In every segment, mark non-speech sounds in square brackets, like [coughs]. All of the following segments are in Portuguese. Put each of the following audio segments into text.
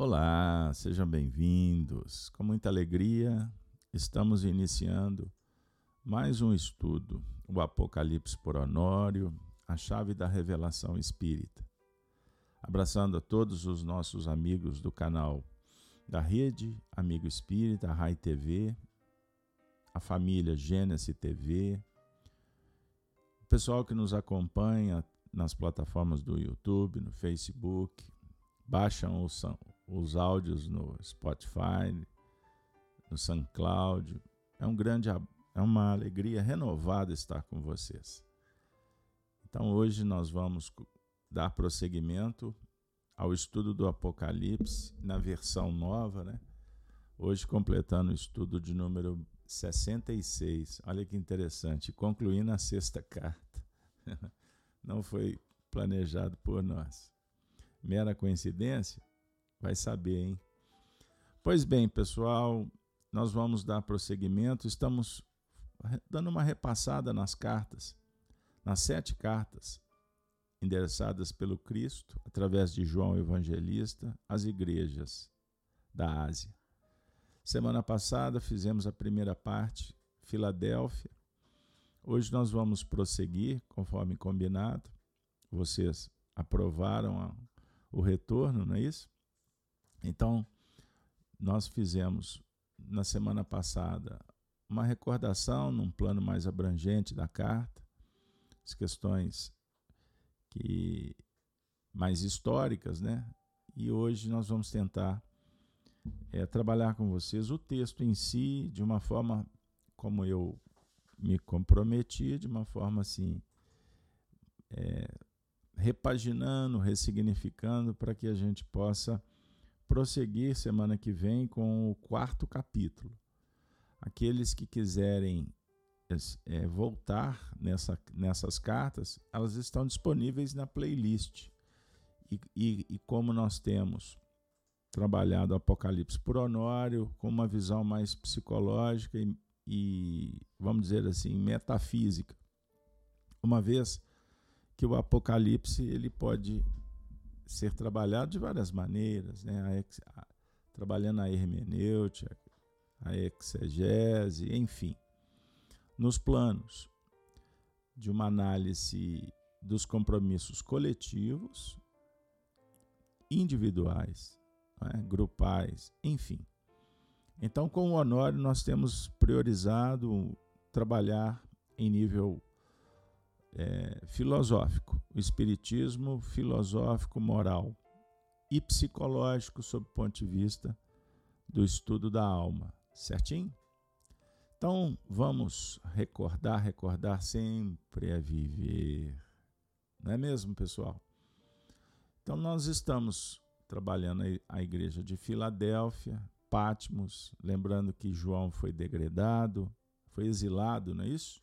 Olá, sejam bem-vindos. Com muita alegria, estamos iniciando mais um estudo, o Apocalipse por Honório, a chave da revelação espírita. Abraçando a todos os nossos amigos do canal da rede Amigo Espírita, Rai TV, a família Gênesis TV, o pessoal que nos acompanha nas plataformas do YouTube, no Facebook, baixam os, os áudios no Spotify, no SoundCloud. É um grande é uma alegria renovada estar com vocês. Então hoje nós vamos dar prosseguimento ao estudo do Apocalipse na versão nova, né? Hoje completando o estudo de número 66. Olha que interessante, concluindo a sexta carta. [laughs] Não foi planejado por nós. Mera coincidência? Vai saber, hein? Pois bem, pessoal, nós vamos dar prosseguimento. Estamos dando uma repassada nas cartas, nas sete cartas endereçadas pelo Cristo, através de João Evangelista, às igrejas da Ásia. Semana passada fizemos a primeira parte, Filadélfia. Hoje nós vamos prosseguir, conforme combinado. Vocês aprovaram a, o retorno, não é isso? Então, nós fizemos na semana passada uma recordação num plano mais abrangente da carta, as questões que mais históricas, né? E hoje nós vamos tentar é, trabalhar com vocês o texto em si de uma forma como eu me comprometi, de uma forma assim é, repaginando, ressignificando, para que a gente possa prosseguir semana que vem com o quarto capítulo. Aqueles que quiserem é, voltar nessa, nessas cartas, elas estão disponíveis na playlist. E, e, e como nós temos trabalhado o Apocalipse por Honório, com uma visão mais psicológica e, e, vamos dizer assim, metafísica. Uma vez que o Apocalipse ele pode ser trabalhado de várias maneiras, né? A ex, a, trabalhando a hermenêutica, a exegese, enfim, nos planos de uma análise dos compromissos coletivos, individuais, né? grupais, enfim. Então, com o Honório, nós temos priorizado trabalhar em nível é, filosófico, o espiritismo filosófico moral e psicológico sob o ponto de vista do estudo da alma, certinho? Então vamos recordar, recordar sempre é viver, não é mesmo, pessoal? Então nós estamos trabalhando a igreja de Filadélfia, Patmos, lembrando que João foi degradado, foi exilado, não é isso?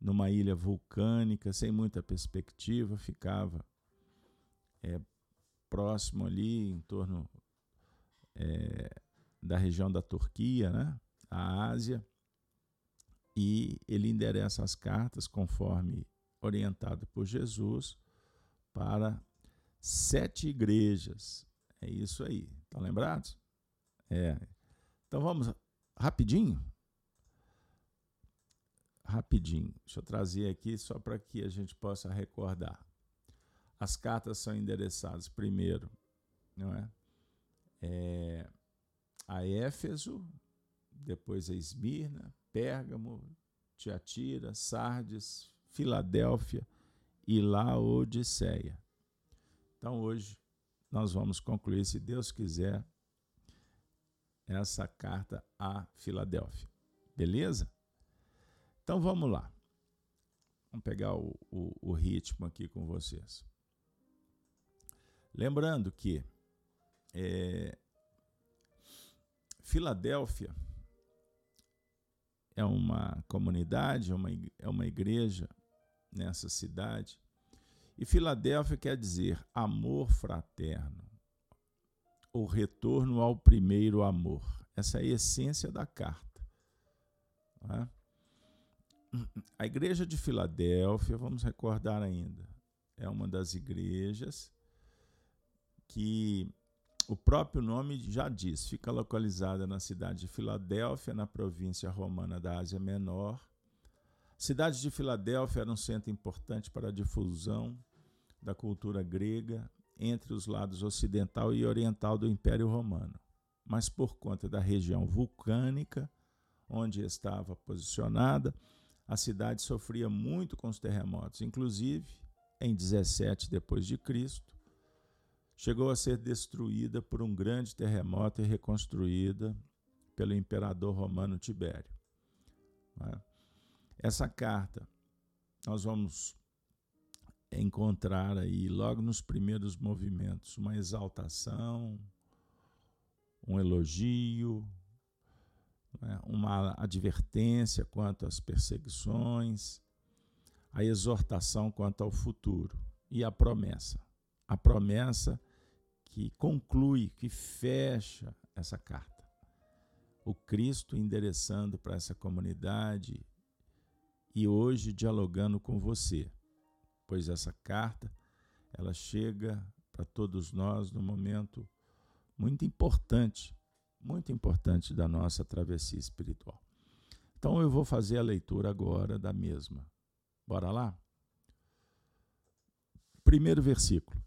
Numa ilha vulcânica, sem muita perspectiva, ficava é, próximo ali, em torno é, da região da Turquia, né? a Ásia, e ele endereça as cartas conforme orientado por Jesus para sete igrejas. É isso aí. Estão lembrados? É. Então vamos rapidinho rapidinho. Deixa eu trazer aqui só para que a gente possa recordar. As cartas são endereçadas primeiro, não é? é a Éfeso, depois a Esmirna, Pérgamo, Tiatira, Sardes, Filadélfia e Laodiceia. Então hoje nós vamos concluir, se Deus quiser, essa carta a Filadélfia. Beleza? Então vamos lá. Vamos pegar o, o, o ritmo aqui com vocês. Lembrando que é, Filadélfia é uma comunidade, é uma, é uma igreja nessa cidade. E Filadélfia quer dizer amor fraterno, o retorno ao primeiro amor. Essa é a essência da carta. É? A igreja de Filadélfia, vamos recordar ainda, é uma das igrejas que o próprio nome já diz, fica localizada na cidade de Filadélfia, na província romana da Ásia Menor. A cidade de Filadélfia era um centro importante para a difusão da cultura grega entre os lados ocidental e oriental do Império Romano. Mas por conta da região vulcânica onde estava posicionada, a cidade sofria muito com os terremotos, inclusive em 17 depois de Cristo, chegou a ser destruída por um grande terremoto e reconstruída pelo imperador romano Tibério. É? Essa carta nós vamos encontrar aí logo nos primeiros movimentos uma exaltação, um elogio, né, uma advertência quanto às perseguições, a exortação quanto ao futuro e a promessa. A promessa que conclui, que fecha essa carta. O Cristo endereçando para essa comunidade e hoje dialogando com você, pois essa carta ela chega para todos nós num momento muito importante muito importante da nossa travessia espiritual. Então eu vou fazer a leitura agora da mesma. Bora lá? Primeiro versículo.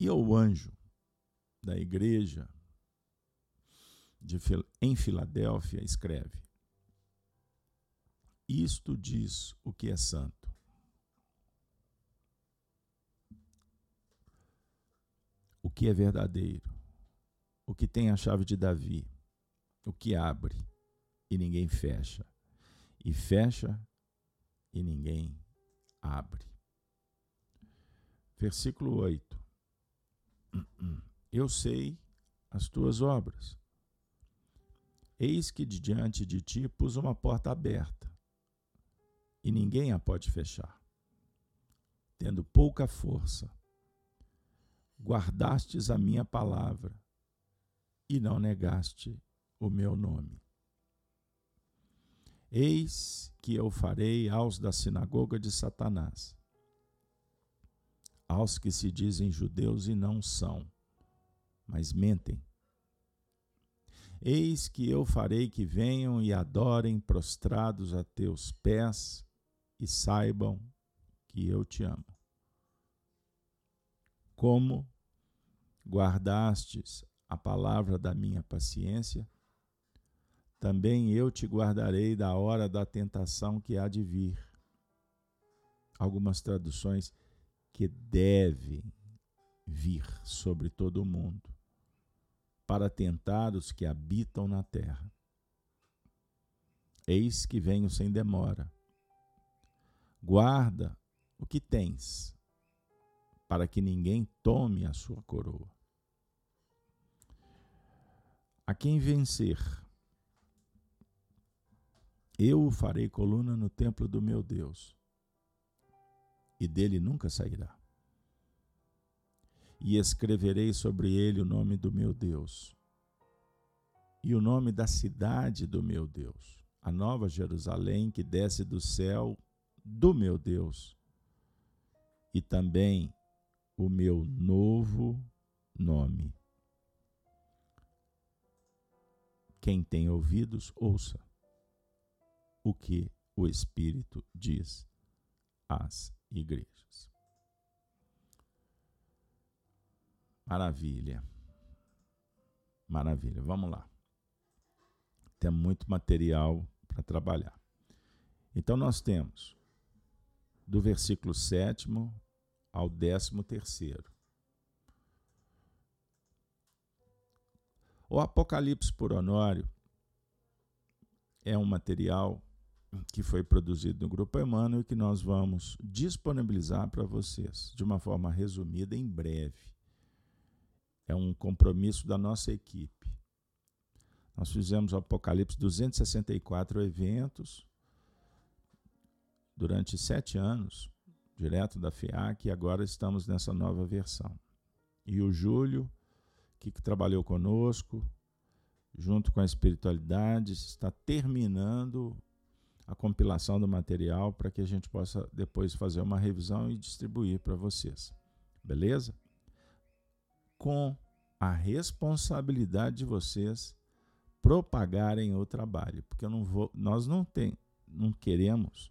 E o anjo da igreja de, em Filadélfia escreve: Isto diz o que é santo. O que é verdadeiro o que tem a chave de Davi, o que abre e ninguém fecha, e fecha e ninguém abre. Versículo 8: Eu sei as tuas obras. Eis que de diante de ti pus uma porta aberta, e ninguém a pode fechar. Tendo pouca força, guardastes a minha palavra e não negaste o meu nome. Eis que eu farei aos da sinagoga de Satanás, aos que se dizem judeus e não são, mas mentem. Eis que eu farei que venham e adorem prostrados a teus pés e saibam que eu te amo. Como guardastes a palavra da minha paciência, também eu te guardarei da hora da tentação que há de vir. Algumas traduções que devem vir sobre todo o mundo, para tentar os que habitam na terra. Eis que venho sem demora. Guarda o que tens, para que ninguém tome a sua coroa. A quem vencer, eu o farei coluna no templo do meu Deus, e dele nunca sairá. E escreverei sobre ele o nome do meu Deus, e o nome da cidade do meu Deus, a nova Jerusalém que desce do céu do meu Deus, e também o meu novo nome Quem tem ouvidos, ouça o que o Espírito diz às igrejas. Maravilha. Maravilha. Vamos lá. Tem muito material para trabalhar. Então, nós temos do versículo 7 ao 13 terceiro O Apocalipse por Honório é um material que foi produzido no Grupo Emmanuel e que nós vamos disponibilizar para vocês de uma forma resumida em breve. É um compromisso da nossa equipe. Nós fizemos o Apocalipse 264 eventos durante sete anos, direto da FIAC, e agora estamos nessa nova versão. E o Júlio que, trabalhou conosco, junto com a espiritualidade, está terminando a compilação do material para que a gente possa depois fazer uma revisão e distribuir para vocês. Beleza? com a responsabilidade de vocês propagarem o trabalho, porque eu não vou, nós não tem, não queremos,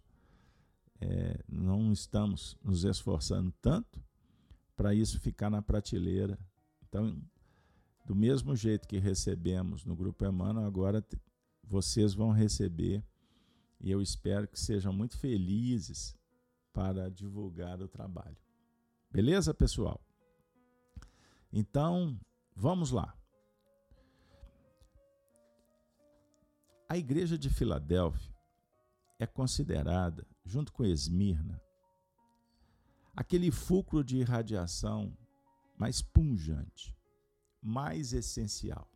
é, não estamos nos esforçando tanto para isso ficar na prateleira. Então, do mesmo jeito que recebemos no Grupo Emmanuel, agora vocês vão receber e eu espero que sejam muito felizes para divulgar o trabalho. Beleza, pessoal? Então, vamos lá. A igreja de Filadélfia é considerada, junto com Esmirna, aquele fulcro de irradiação mais punjante, mais essencial.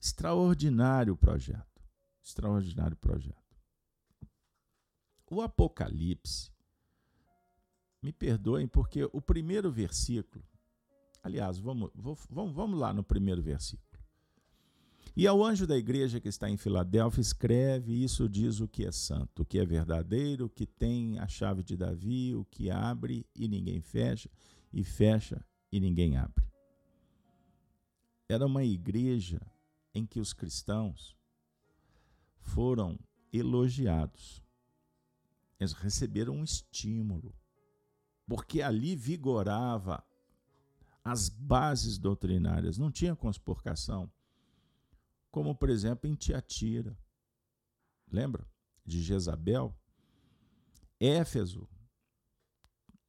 Extraordinário projeto. Extraordinário projeto. O Apocalipse, me perdoem, porque o primeiro versículo, aliás, vamos, vamos, vamos lá no primeiro versículo. E ao anjo da igreja que está em Filadélfia, escreve: Isso diz o que é santo, o que é verdadeiro, o que tem a chave de Davi, o que abre e ninguém fecha, e fecha e ninguém abre. Era uma igreja em que os cristãos foram elogiados. Eles receberam um estímulo, porque ali vigorava as bases doutrinárias, não tinha conspurcação como por exemplo em Tiatira. Lembra de Jezabel? Éfeso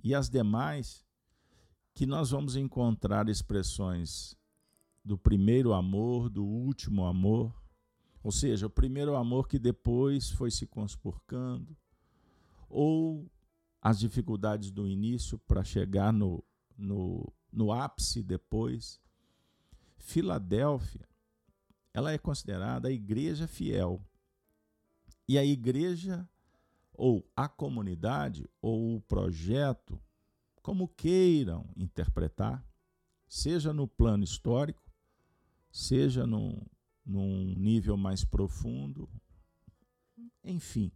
e as demais que nós vamos encontrar expressões do primeiro amor, do último amor, ou seja, o primeiro amor que depois foi se conspurcando, ou as dificuldades do início para chegar no, no, no ápice depois. Filadélfia ela é considerada a igreja fiel. E a igreja, ou a comunidade, ou o projeto, como queiram interpretar, seja no plano histórico, seja num, num nível mais profundo, enfim,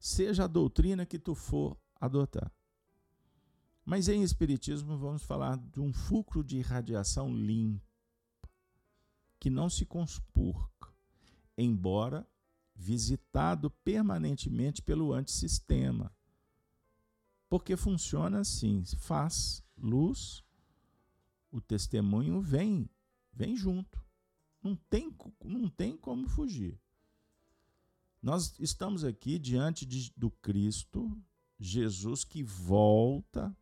seja a doutrina que tu for adotar. Mas em Espiritismo vamos falar de um fulcro de radiação limpa que não se conspurca, embora visitado permanentemente pelo antissistema. Porque funciona assim: faz luz, o testemunho vem, vem junto. Não tem, não tem como fugir. Nós estamos aqui diante de, do Cristo, Jesus que volta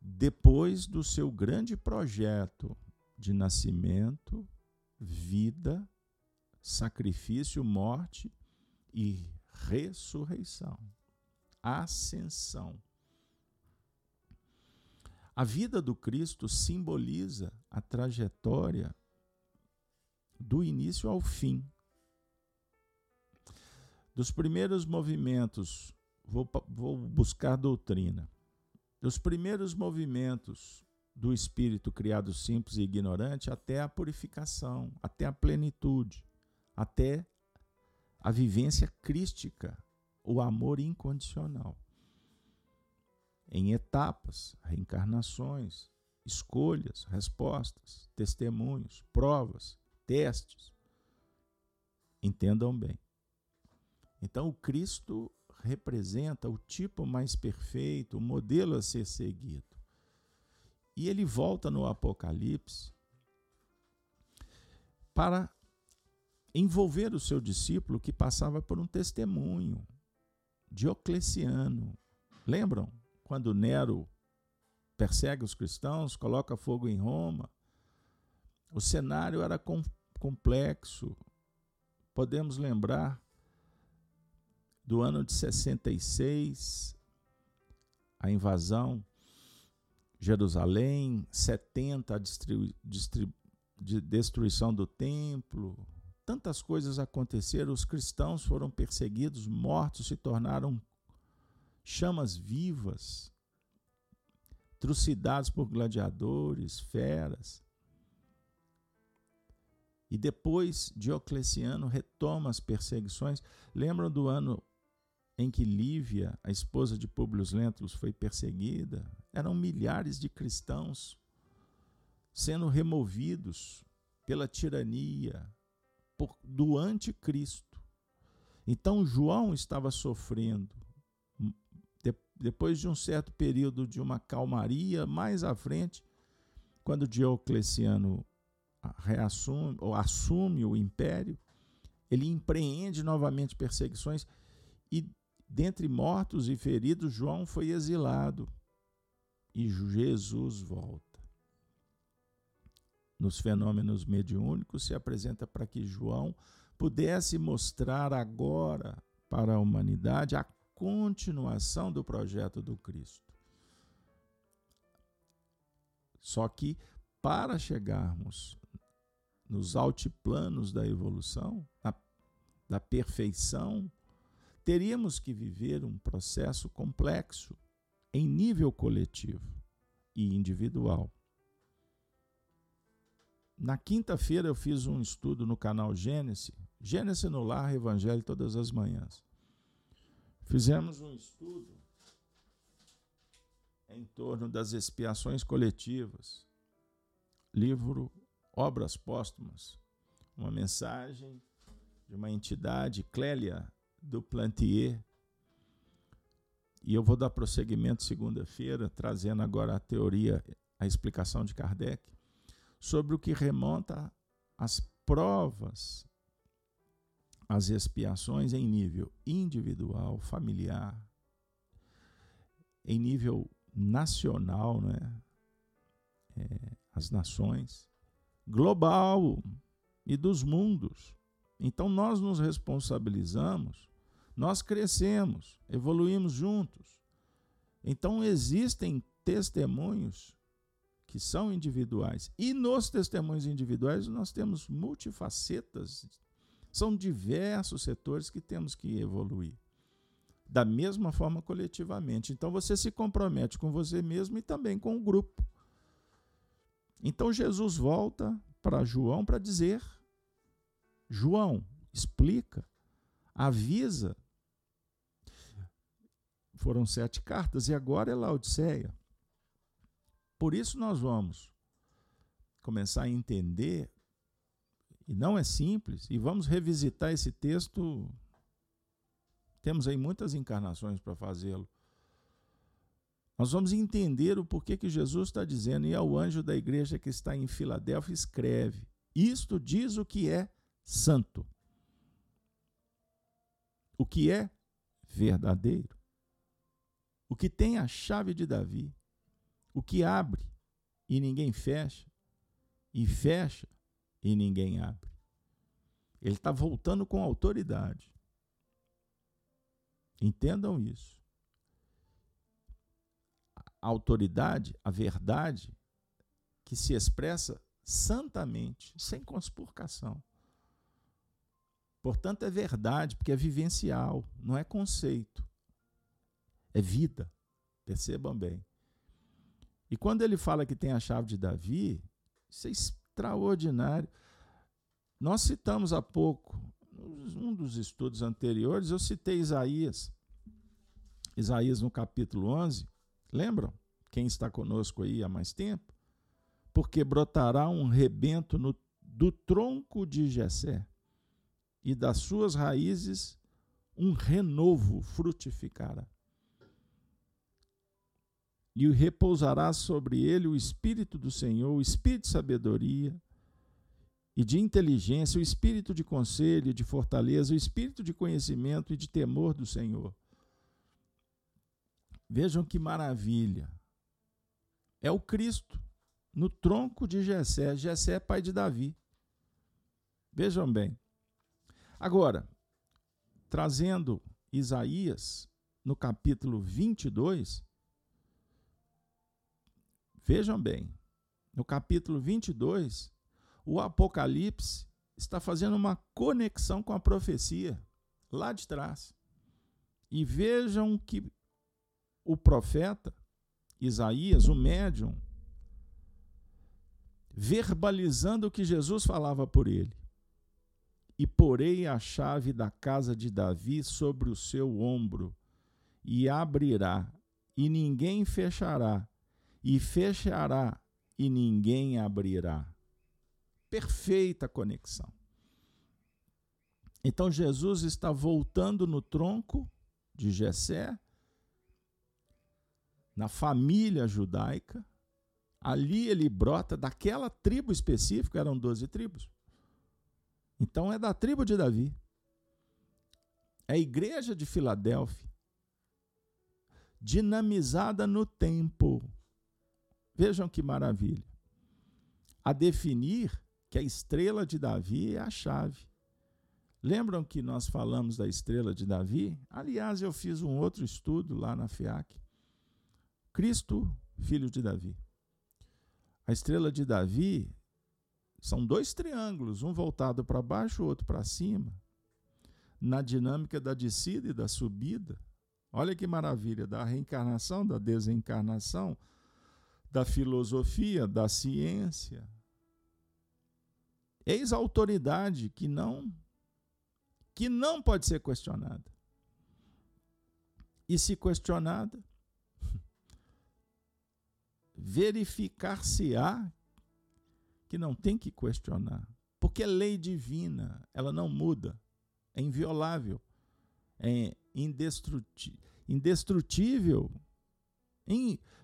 depois do seu grande projeto de nascimento, vida, sacrifício, morte e ressurreição. Ascensão. A vida do Cristo simboliza a trajetória do início ao fim. Dos primeiros movimentos, vou, vou buscar doutrina. Dos primeiros movimentos do espírito criado simples e ignorante até a purificação, até a plenitude, até a vivência crística, o amor incondicional. Em etapas, reencarnações, escolhas, respostas, testemunhos, provas, testes. Entendam bem. Então, o Cristo representa o tipo mais perfeito, o modelo a ser seguido. E ele volta no Apocalipse para envolver o seu discípulo que passava por um testemunho. Diocleciano. Lembram quando Nero persegue os cristãos, coloca fogo em Roma? O cenário era com, complexo. Podemos lembrar do ano de 66, a invasão Jerusalém, 70 a de destruição do templo. Tantas coisas aconteceram, os cristãos foram perseguidos, mortos, se tornaram chamas vivas, trucidados por gladiadores, feras. E depois Diocleciano retoma as perseguições. Lembram do ano em que Lívia, a esposa de Públio Lentulus, foi perseguida? eram milhares de cristãos sendo removidos pela tirania por, do anticristo. Então João estava sofrendo. De, depois de um certo período de uma calmaria, mais à frente, quando Diocleciano reassume ou assume o império, ele empreende novamente perseguições e dentre mortos e feridos João foi exilado e Jesus volta. Nos fenômenos mediúnicos se apresenta para que João pudesse mostrar agora para a humanidade a continuação do projeto do Cristo. Só que para chegarmos nos altiplanos da evolução, da perfeição, teríamos que viver um processo complexo em nível coletivo e individual. Na quinta-feira eu fiz um estudo no canal Gênesis, Gênesis no Lar, Evangelho todas as manhãs. Fizemos um estudo em torno das expiações coletivas, livro Obras Póstumas, uma mensagem de uma entidade, Clélia do Plantier. E eu vou dar prosseguimento segunda-feira, trazendo agora a teoria, a explicação de Kardec, sobre o que remonta às provas, às expiações em nível individual, familiar, em nível nacional, né? É, as nações, global e dos mundos. Então nós nos responsabilizamos, nós crescemos, evoluímos juntos. Então existem testemunhos que são individuais. E nos testemunhos individuais nós temos multifacetas, são diversos setores que temos que evoluir. Da mesma forma coletivamente. Então você se compromete com você mesmo e também com o grupo. Então Jesus volta para João para dizer: João, explica, avisa. Foram sete cartas e agora é Laodiceia. Por isso nós vamos começar a entender, e não é simples, e vamos revisitar esse texto. Temos aí muitas encarnações para fazê-lo. Nós vamos entender o porquê que Jesus está dizendo, e ao anjo da igreja que está em Filadélfia, escreve: Isto diz o que é santo, o que é verdadeiro, o que tem a chave de Davi, o que abre e ninguém fecha, e fecha e ninguém abre. Ele está voltando com autoridade. Entendam isso a autoridade, a verdade, que se expressa santamente, sem conspurcação. Portanto, é verdade, porque é vivencial, não é conceito. É vida. Percebam bem. E quando ele fala que tem a chave de Davi, isso é extraordinário. Nós citamos há pouco, um dos estudos anteriores, eu citei Isaías. Isaías no capítulo 11, Lembram? Quem está conosco aí há mais tempo? Porque brotará um rebento no, do tronco de Jessé, e das suas raízes um renovo frutificará. E repousará sobre ele o Espírito do Senhor, o Espírito de sabedoria e de inteligência, o Espírito de conselho e de fortaleza, o Espírito de conhecimento e de temor do Senhor Vejam que maravilha. É o Cristo no tronco de Jessé. Jessé é pai de Davi. Vejam bem. Agora, trazendo Isaías no capítulo 22, vejam bem, no capítulo 22, o Apocalipse está fazendo uma conexão com a profecia lá de trás. E vejam que o profeta Isaías, o médium, verbalizando o que Jesus falava por ele. E porei a chave da casa de Davi sobre o seu ombro, e abrirá, e ninguém fechará, e fechará e ninguém abrirá. Perfeita conexão. Então Jesus está voltando no tronco de Jessé, na família judaica. Ali ele brota daquela tribo específica, eram doze tribos. Então é da tribo de Davi. É a igreja de Filadélfia, dinamizada no tempo. Vejam que maravilha. A definir que a estrela de Davi é a chave. Lembram que nós falamos da estrela de Davi? Aliás, eu fiz um outro estudo lá na FIAC. Cristo, filho de Davi. A estrela de Davi são dois triângulos, um voltado para baixo, o outro para cima. Na dinâmica da descida e da subida. Olha que maravilha, da reencarnação, da desencarnação, da filosofia, da ciência. Eis a autoridade que não que não pode ser questionada. E se questionada, [laughs] verificar-se-á que não tem que questionar, porque é lei divina, ela não muda, é inviolável, é indestrutível.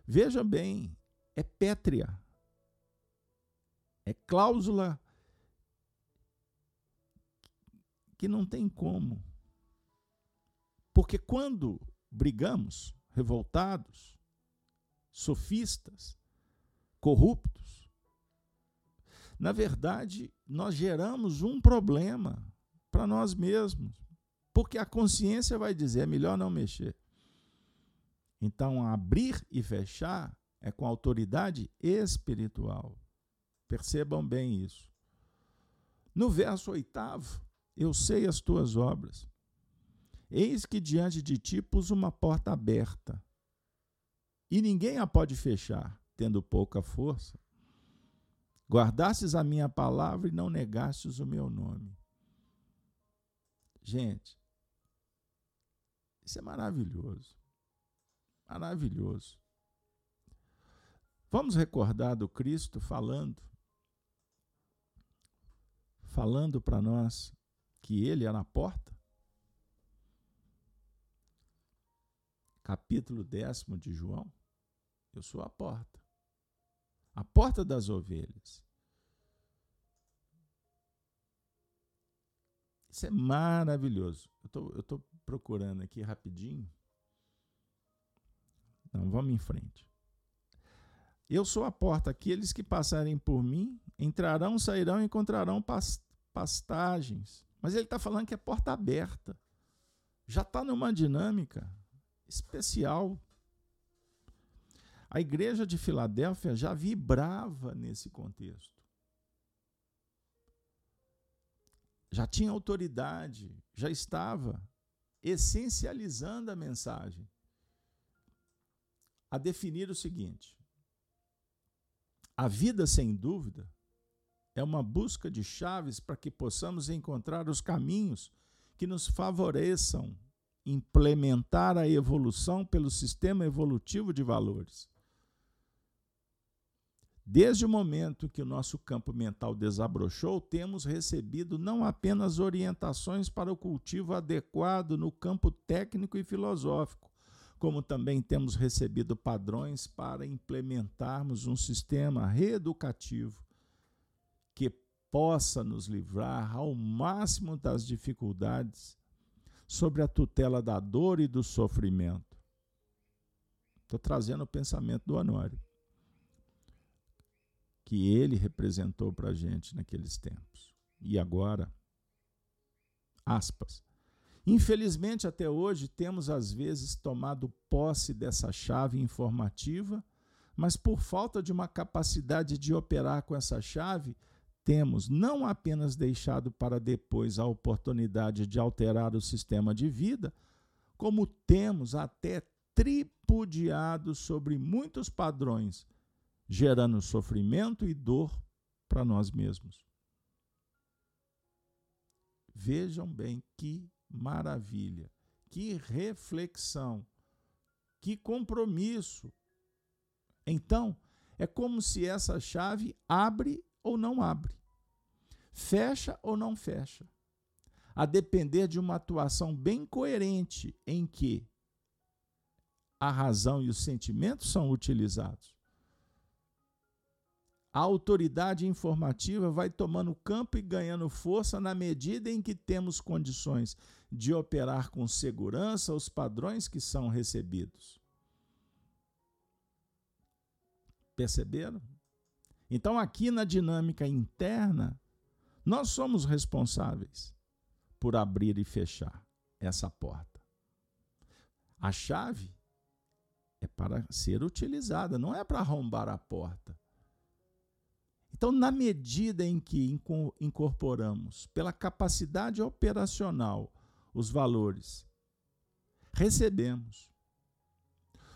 veja bem, é pétrea, é cláusula que não tem como. Porque quando brigamos, revoltados, sofistas, corruptos, na verdade, nós geramos um problema para nós mesmos. Porque a consciência vai dizer: é melhor não mexer. Então, abrir e fechar é com autoridade espiritual. Percebam bem isso. No verso oitavo, eu sei as tuas obras. Eis que diante de ti pus uma porta aberta, e ninguém a pode fechar, tendo pouca força. Guardastes a minha palavra e não negastes o meu nome. Gente, isso é maravilhoso. Maravilhoso. Vamos recordar do Cristo falando, falando para nós que ele é na porta? Capítulo décimo de João. Eu sou a porta. A porta das ovelhas. Isso é maravilhoso. Eu tô, estou tô procurando aqui rapidinho. Não, vamos em frente. Eu sou a porta. Aqueles que passarem por mim entrarão, sairão e encontrarão pastagens. Mas ele está falando que é porta aberta. Já está numa dinâmica especial. A igreja de Filadélfia já vibrava nesse contexto. Já tinha autoridade, já estava essencializando a mensagem a definir o seguinte: a vida, sem dúvida, é uma busca de chaves para que possamos encontrar os caminhos que nos favoreçam implementar a evolução pelo sistema evolutivo de valores. Desde o momento que o nosso campo mental desabrochou, temos recebido não apenas orientações para o cultivo adequado no campo técnico e filosófico, como também temos recebido padrões para implementarmos um sistema reeducativo que possa nos livrar ao máximo das dificuldades sobre a tutela da dor e do sofrimento. Estou trazendo o pensamento do Honório, que ele representou para a gente naqueles tempos. E agora, aspas. Infelizmente, até hoje, temos às vezes tomado posse dessa chave informativa, mas por falta de uma capacidade de operar com essa chave, temos não apenas deixado para depois a oportunidade de alterar o sistema de vida, como temos até tripudiado sobre muitos padrões, gerando sofrimento e dor para nós mesmos. Vejam bem que maravilha, que reflexão, que compromisso. Então, é como se essa chave abre ou não abre, fecha ou não fecha, a depender de uma atuação bem coerente em que a razão e os sentimentos são utilizados. A autoridade informativa vai tomando campo e ganhando força na medida em que temos condições de operar com segurança os padrões que são recebidos. Perceberam? Então, aqui na dinâmica interna, nós somos responsáveis por abrir e fechar essa porta. A chave é para ser utilizada, não é para arrombar a porta. Então, na medida em que incorporamos pela capacidade operacional os valores, recebemos.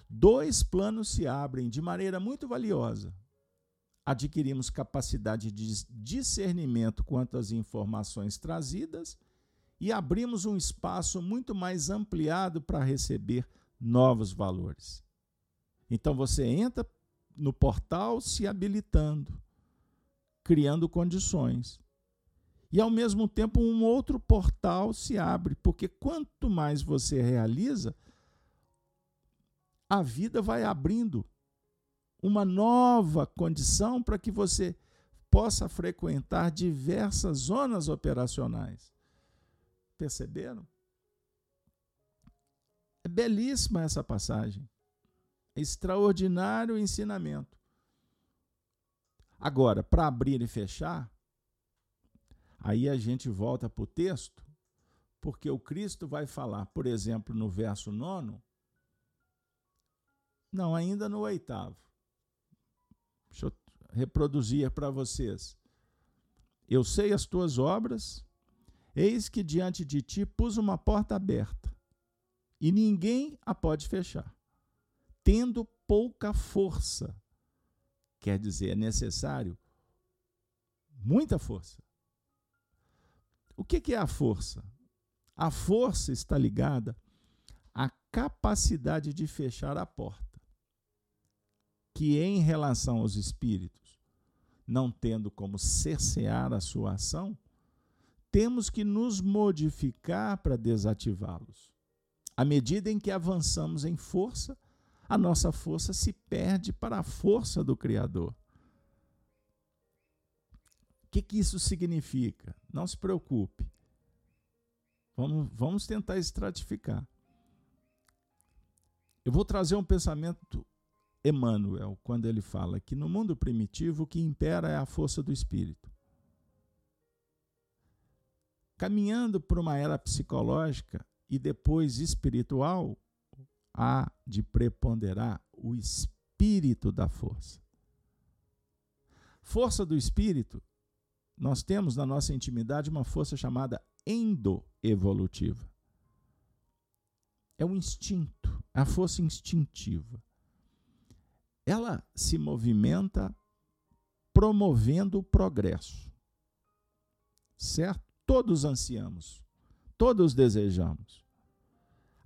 Dois planos se abrem de maneira muito valiosa. Adquirimos capacidade de discernimento quanto às informações trazidas e abrimos um espaço muito mais ampliado para receber novos valores. Então você entra no portal se habilitando, criando condições. E ao mesmo tempo um outro portal se abre, porque quanto mais você realiza, a vida vai abrindo uma nova condição para que você possa frequentar diversas zonas operacionais. Perceberam? É belíssima essa passagem extraordinário ensinamento. Agora, para abrir e fechar, aí a gente volta para o texto, porque o Cristo vai falar, por exemplo, no verso nono, não, ainda no oitavo. Deixa eu reproduzir para vocês. Eu sei as tuas obras, eis que diante de ti pus uma porta aberta, e ninguém a pode fechar tendo pouca força. Quer dizer, é necessário muita força. O que é a força? A força está ligada à capacidade de fechar a porta, que em relação aos espíritos, não tendo como cercear a sua ação, temos que nos modificar para desativá-los. À medida em que avançamos em força, a nossa força se perde para a força do Criador. O que, que isso significa? Não se preocupe. Vamos, vamos tentar estratificar. Eu vou trazer um pensamento Emmanuel, quando ele fala que no mundo primitivo o que impera é a força do espírito. Caminhando por uma era psicológica e depois espiritual, há de preponderar o espírito da força. Força do espírito, nós temos na nossa intimidade uma força chamada endoevolutiva. É um instinto, é a força instintiva. Ela se movimenta promovendo o progresso. Certo? Todos ansiamos, todos desejamos.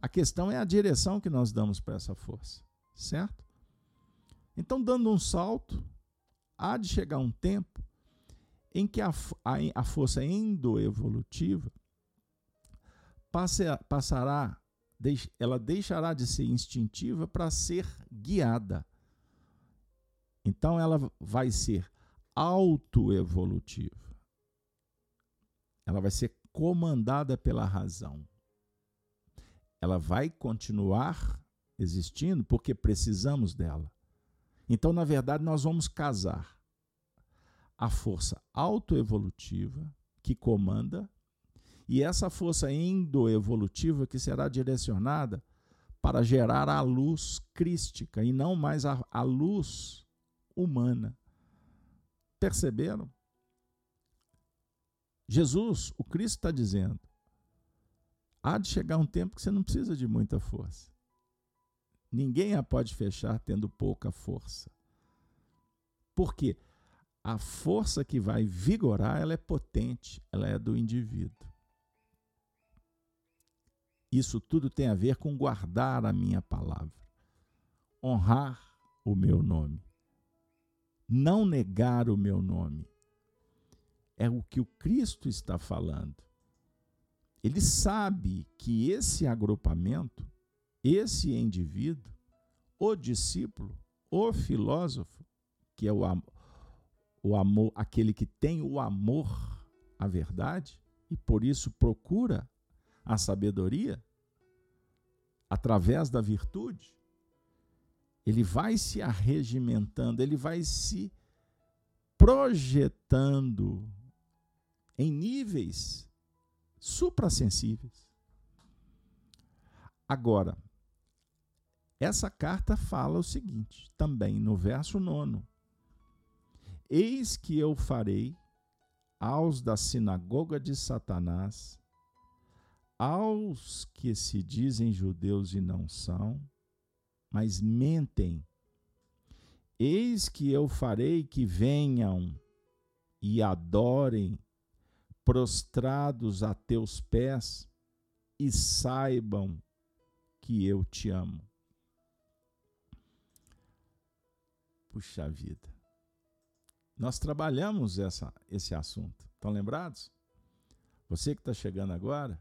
A questão é a direção que nós damos para essa força, certo? Então, dando um salto, há de chegar um tempo em que a, a, a força endoevolutiva passe, passará, deix, ela deixará de ser instintiva para ser guiada. Então, ela vai ser autoevolutiva. Ela vai ser comandada pela razão ela vai continuar existindo porque precisamos dela. Então, na verdade, nós vamos casar a força autoevolutiva que comanda e essa força endoevolutiva que será direcionada para gerar a luz crística e não mais a, a luz humana. Perceberam? Jesus, o Cristo está dizendo: há de chegar um tempo que você não precisa de muita força. Ninguém a pode fechar tendo pouca força. Por quê? A força que vai vigorar, ela é potente, ela é do indivíduo. Isso tudo tem a ver com guardar a minha palavra, honrar o meu nome. Não negar o meu nome. É o que o Cristo está falando. Ele sabe que esse agrupamento, esse indivíduo, o discípulo, o filósofo, que é o, o amor, aquele que tem o amor à verdade e por isso procura a sabedoria através da virtude, ele vai se arregimentando, ele vai se projetando em níveis suprassensíveis. Agora, essa carta fala o seguinte, também no verso 9: Eis que eu farei aos da sinagoga de Satanás, aos que se dizem judeus e não são, mas mentem. Eis que eu farei que venham e adorem prostrados a teus pés e saibam que eu te amo. Puxa vida. Nós trabalhamos essa, esse assunto. Estão lembrados? Você que está chegando agora,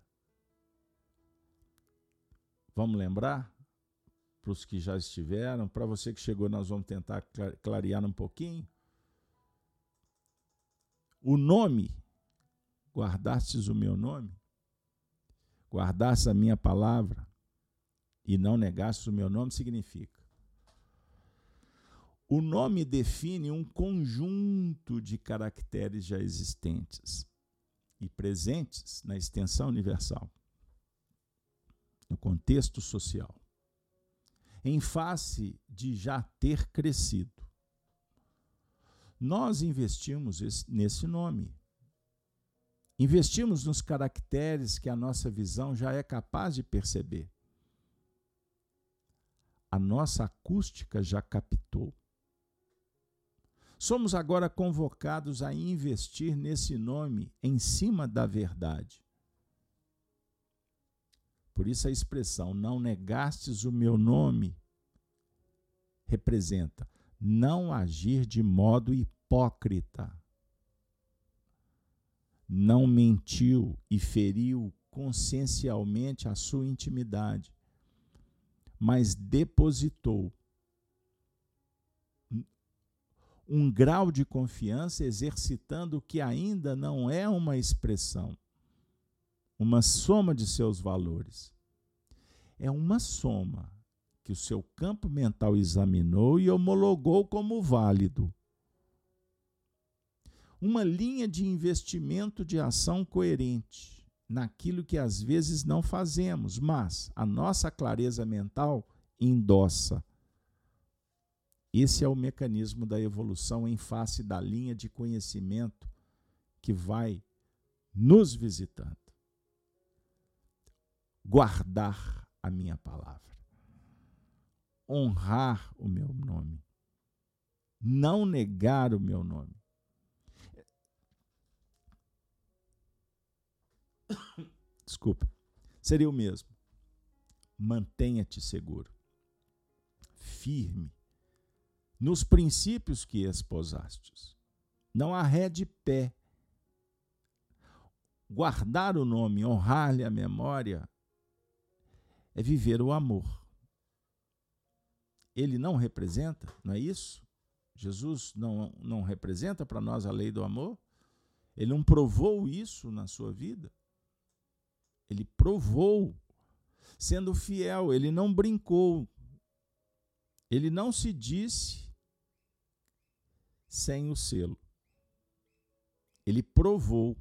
vamos lembrar? Para os que já estiveram, para você que chegou, nós vamos tentar clarear um pouquinho. O nome, guardastes o meu nome, guardastes a minha palavra e não negastes o meu nome, significa o nome define um conjunto de caracteres já existentes e presentes na extensão universal, no contexto social, em face de já ter crescido. Nós investimos nesse nome. Investimos nos caracteres que a nossa visão já é capaz de perceber. A nossa acústica já captou Somos agora convocados a investir nesse nome em cima da verdade. Por isso a expressão não negastes o meu nome representa não agir de modo hipócrita. Não mentiu e feriu consciencialmente a sua intimidade, mas depositou um grau de confiança exercitando o que ainda não é uma expressão, uma soma de seus valores. É uma soma que o seu campo mental examinou e homologou como válido. Uma linha de investimento de ação coerente naquilo que às vezes não fazemos, mas a nossa clareza mental endossa esse é o mecanismo da evolução em face da linha de conhecimento que vai nos visitando. Guardar a minha palavra, honrar o meu nome, não negar o meu nome. [coughs] Desculpa, seria o mesmo. Mantenha-te seguro, firme nos princípios que esposastes. Não arrede pé. Guardar o nome, honrar-lhe a memória, é viver o amor. Ele não representa, não é isso? Jesus não, não representa para nós a lei do amor? Ele não provou isso na sua vida? Ele provou, sendo fiel, ele não brincou, ele não se disse sem o selo. Ele provou,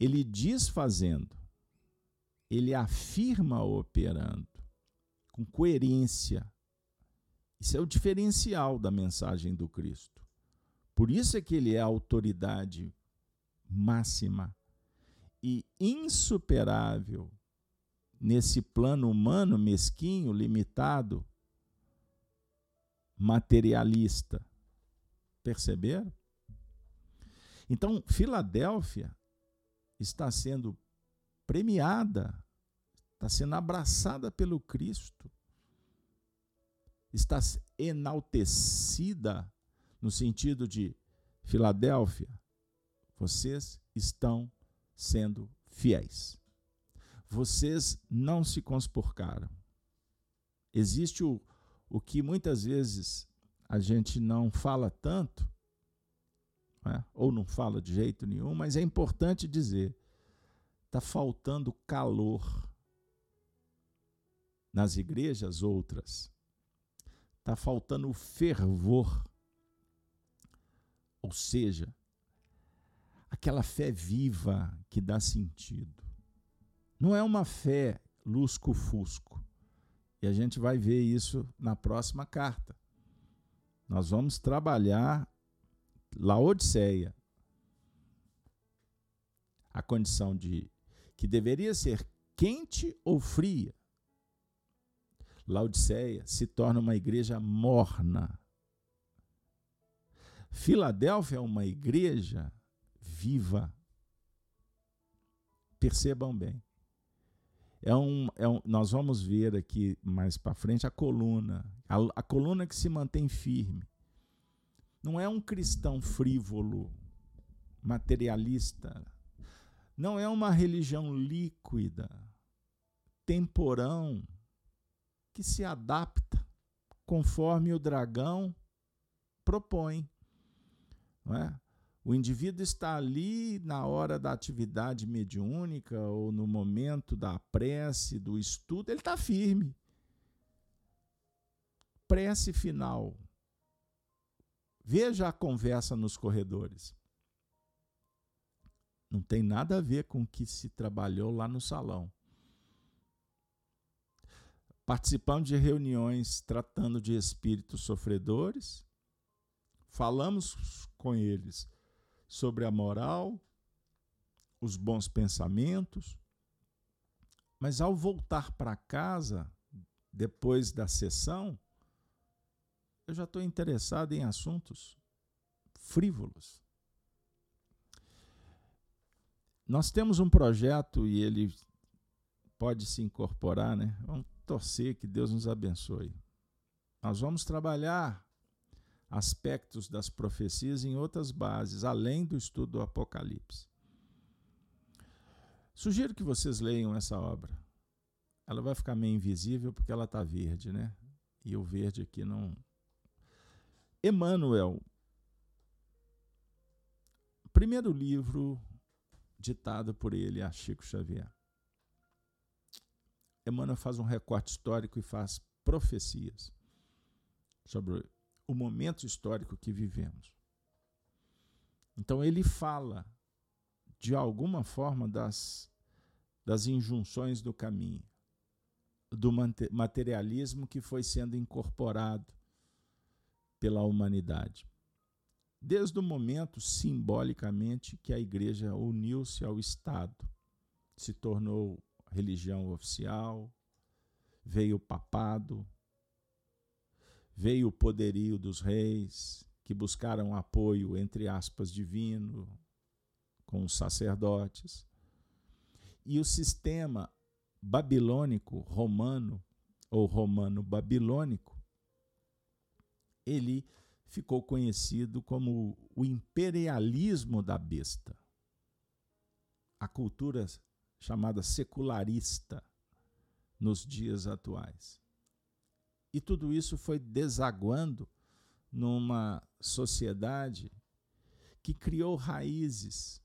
ele diz fazendo, ele afirma operando, com coerência. Isso é o diferencial da mensagem do Cristo. Por isso é que ele é a autoridade máxima e insuperável nesse plano humano mesquinho, limitado, materialista. Perceberam? Então, Filadélfia está sendo premiada, está sendo abraçada pelo Cristo. está enaltecida no sentido de Filadélfia, vocês estão sendo fiéis. Vocês não se conspurcaram. Existe o, o que muitas vezes a gente não fala tanto, né? ou não fala de jeito nenhum, mas é importante dizer: está faltando calor nas igrejas outras, está faltando fervor, ou seja, aquela fé viva que dá sentido. Não é uma fé lusco-fusco. E a gente vai ver isso na próxima carta. Nós vamos trabalhar Laodiceia. A condição de que deveria ser quente ou fria. Laodiceia se torna uma igreja morna. Filadélfia é uma igreja viva. Percebam bem. É um, é um, nós vamos ver aqui mais para frente a coluna, a, a coluna que se mantém firme. Não é um cristão frívolo, materialista. Não é uma religião líquida, temporão, que se adapta conforme o dragão propõe. Não é? O indivíduo está ali na hora da atividade mediúnica ou no momento da prece, do estudo, ele está firme. Prece final. Veja a conversa nos corredores. Não tem nada a ver com o que se trabalhou lá no salão. Participamos de reuniões tratando de espíritos sofredores, falamos com eles sobre a moral, os bons pensamentos, mas ao voltar para casa, depois da sessão, eu já estou interessado em assuntos frívolos. Nós temos um projeto e ele pode se incorporar, né? Vamos torcer que Deus nos abençoe. Nós vamos trabalhar aspectos das profecias em outras bases, além do estudo do Apocalipse. Sugiro que vocês leiam essa obra. Ela vai ficar meio invisível porque ela está verde, né? E o verde aqui não. Emmanuel. Primeiro livro ditado por ele a Chico Xavier. Emmanuel faz um recorte histórico e faz profecias sobre o momento histórico que vivemos. Então ele fala de alguma forma das, das injunções do caminho, do materialismo que foi sendo incorporado pela humanidade. Desde o momento, simbolicamente, que a igreja uniu-se ao Estado, se tornou religião oficial, veio o papado, Veio o poderio dos reis, que buscaram apoio, entre aspas, divino, com os sacerdotes. E o sistema babilônico romano, ou romano-babilônico, ele ficou conhecido como o imperialismo da besta. A cultura chamada secularista nos dias atuais. E tudo isso foi desaguando numa sociedade que criou raízes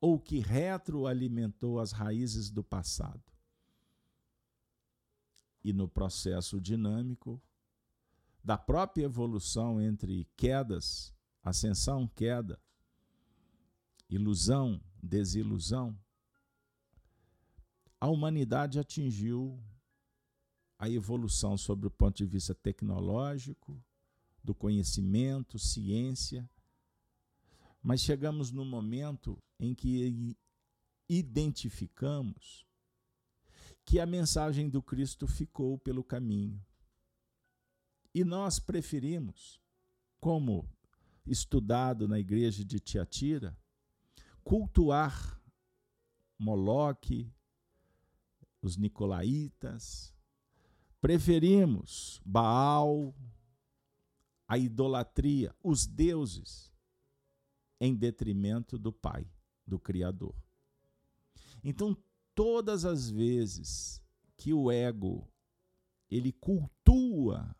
ou que retroalimentou as raízes do passado. E no processo dinâmico da própria evolução entre quedas, ascensão, queda, ilusão, desilusão, a humanidade atingiu a evolução sobre o ponto de vista tecnológico, do conhecimento, ciência. Mas chegamos no momento em que identificamos que a mensagem do Cristo ficou pelo caminho. E nós preferimos, como estudado na igreja de Tiatira, cultuar Moloque, os nicolaítas, preferimos Baal, a idolatria, os deuses, em detrimento do Pai, do Criador. Então, todas as vezes que o ego ele cultua,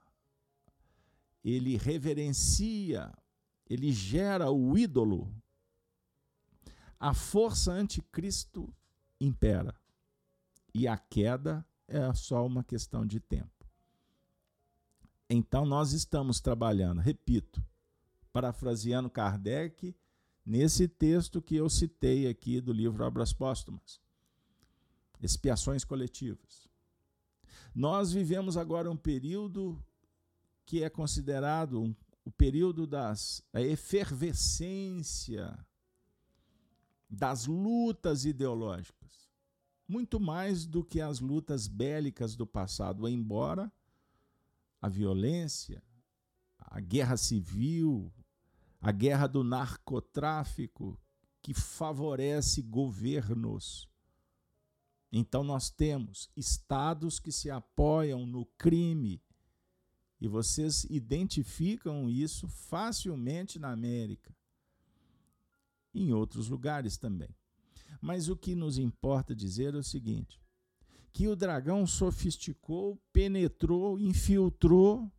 ele reverencia, ele gera o ídolo, a força anticristo impera. E a queda é só uma questão de tempo. Então, nós estamos trabalhando, repito, parafraseando Kardec, nesse texto que eu citei aqui do livro Obras Póstumas expiações coletivas. Nós vivemos agora um período que é considerado um, o período das, da efervescência das lutas ideológicas, muito mais do que as lutas bélicas do passado, embora a violência, a guerra civil, a guerra do narcotráfico, que favorece governos então nós temos estados que se apoiam no crime e vocês identificam isso facilmente na América, em outros lugares também. Mas o que nos importa dizer é o seguinte: que o dragão sofisticou, penetrou, infiltrou,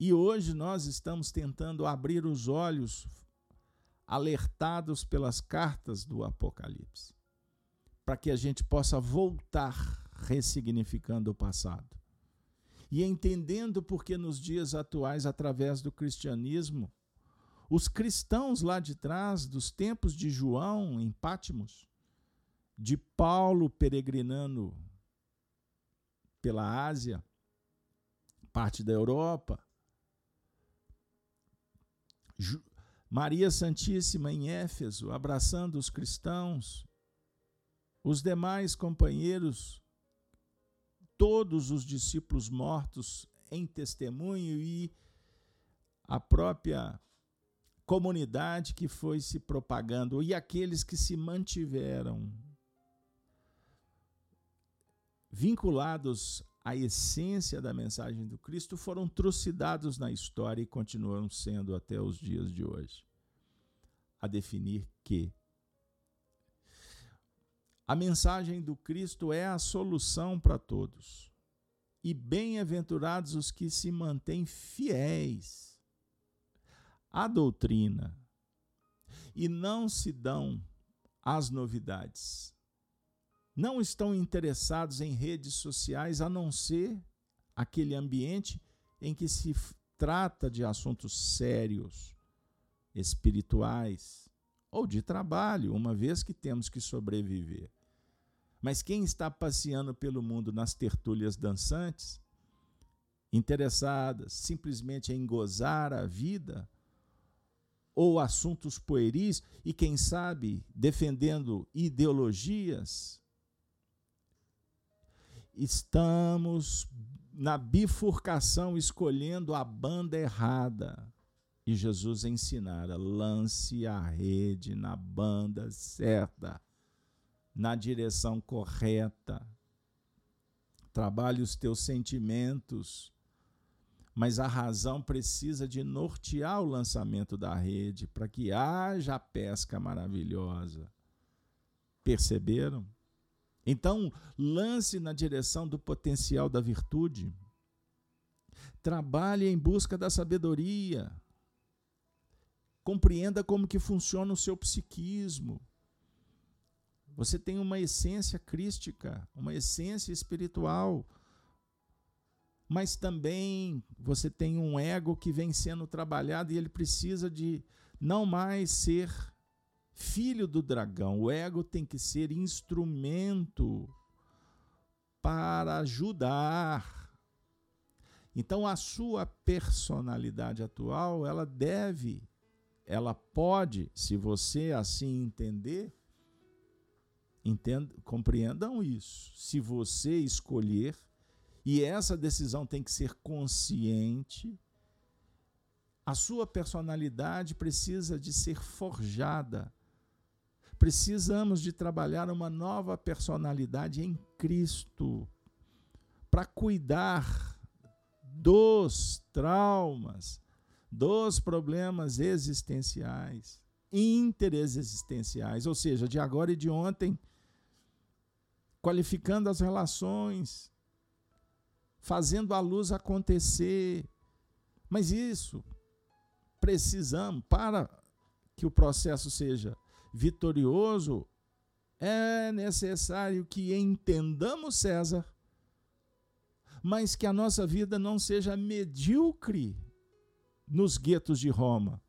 e hoje nós estamos tentando abrir os olhos, alertados pelas cartas do Apocalipse para que a gente possa voltar ressignificando o passado. E entendendo porque nos dias atuais, através do cristianismo, os cristãos lá de trás, dos tempos de João em Pátimos, de Paulo peregrinando pela Ásia, parte da Europa, Maria Santíssima em Éfeso, abraçando os cristãos, os demais companheiros, todos os discípulos mortos em testemunho e a própria comunidade que foi se propagando e aqueles que se mantiveram vinculados à essência da mensagem do Cristo foram trucidados na história e continuam sendo até os dias de hoje. A definir que a mensagem do Cristo é a solução para todos. E bem-aventurados os que se mantêm fiéis à doutrina e não se dão às novidades. Não estão interessados em redes sociais a não ser aquele ambiente em que se trata de assuntos sérios, espirituais ou de trabalho, uma vez que temos que sobreviver. Mas quem está passeando pelo mundo nas tertúlias dançantes, interessadas simplesmente em gozar a vida, ou assuntos pueris, e quem sabe defendendo ideologias, estamos na bifurcação escolhendo a banda errada. E Jesus ensinara: lance a rede na banda certa na direção correta. Trabalhe os teus sentimentos, mas a razão precisa de nortear o lançamento da rede para que haja pesca maravilhosa. Perceberam? Então, lance na direção do potencial da virtude. Trabalhe em busca da sabedoria. Compreenda como que funciona o seu psiquismo. Você tem uma essência crística, uma essência espiritual. Mas também você tem um ego que vem sendo trabalhado e ele precisa de não mais ser filho do dragão. O ego tem que ser instrumento para ajudar. Então a sua personalidade atual, ela deve, ela pode, se você assim entender, Entenda, compreendam isso. Se você escolher, e essa decisão tem que ser consciente, a sua personalidade precisa de ser forjada. Precisamos de trabalhar uma nova personalidade em Cristo para cuidar dos traumas, dos problemas existenciais, interesexistenciais, ou seja, de agora e de ontem, qualificando as relações, fazendo a luz acontecer. Mas isso precisamos para que o processo seja vitorioso, é necessário que entendamos César, mas que a nossa vida não seja medíocre nos guetos de Roma.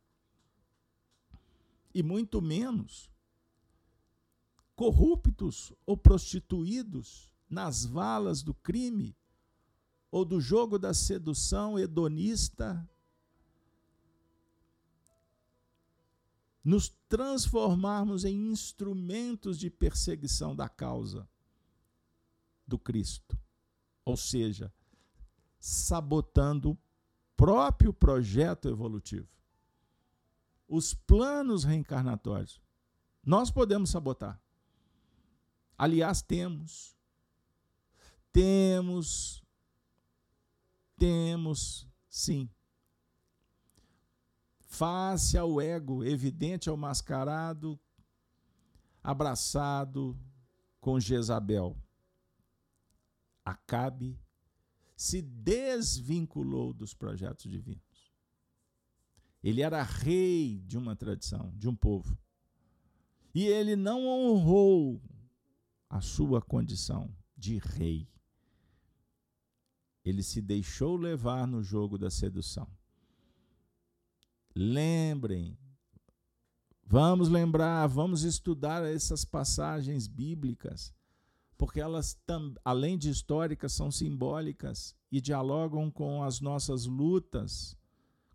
E muito menos corruptos ou prostituídos nas valas do crime ou do jogo da sedução hedonista nos transformarmos em instrumentos de perseguição da causa do Cristo. Ou seja, sabotando o próprio projeto evolutivo. Os planos reencarnatórios. Nós podemos sabotar. Aliás, temos. Temos. Temos, sim face ao ego evidente ao mascarado, abraçado com Jezabel. Acabe se desvinculou dos projetos divinos. Ele era rei de uma tradição, de um povo. E ele não honrou a sua condição de rei. Ele se deixou levar no jogo da sedução. Lembrem, vamos lembrar, vamos estudar essas passagens bíblicas, porque elas, além de históricas, são simbólicas e dialogam com as nossas lutas,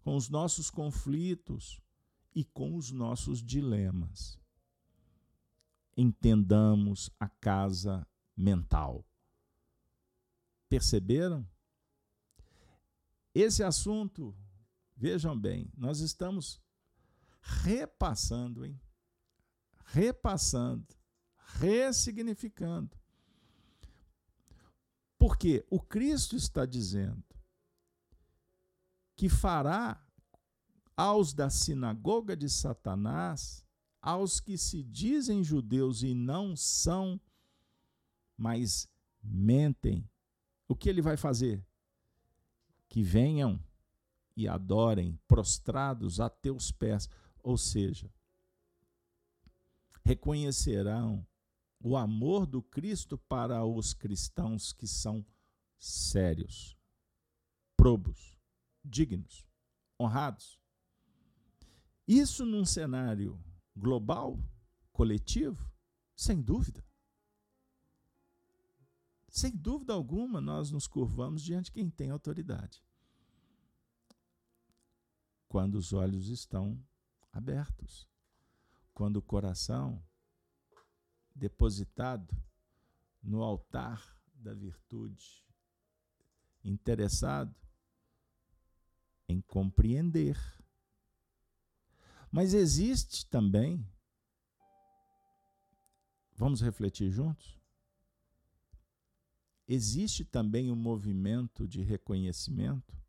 com os nossos conflitos e com os nossos dilemas. Entendamos a casa mental. Perceberam? Esse assunto Vejam bem, nós estamos repassando, hein? Repassando, ressignificando. Porque o Cristo está dizendo que fará aos da sinagoga de Satanás, aos que se dizem judeus e não são, mas mentem. O que ele vai fazer? Que venham e adorem prostrados a teus pés, ou seja, reconhecerão o amor do Cristo para os cristãos que são sérios, probos, dignos, honrados. Isso num cenário global, coletivo, sem dúvida. Sem dúvida alguma, nós nos curvamos diante de quem tem autoridade quando os olhos estão abertos, quando o coração depositado no altar da virtude, interessado em compreender. Mas existe também, vamos refletir juntos? Existe também um movimento de reconhecimento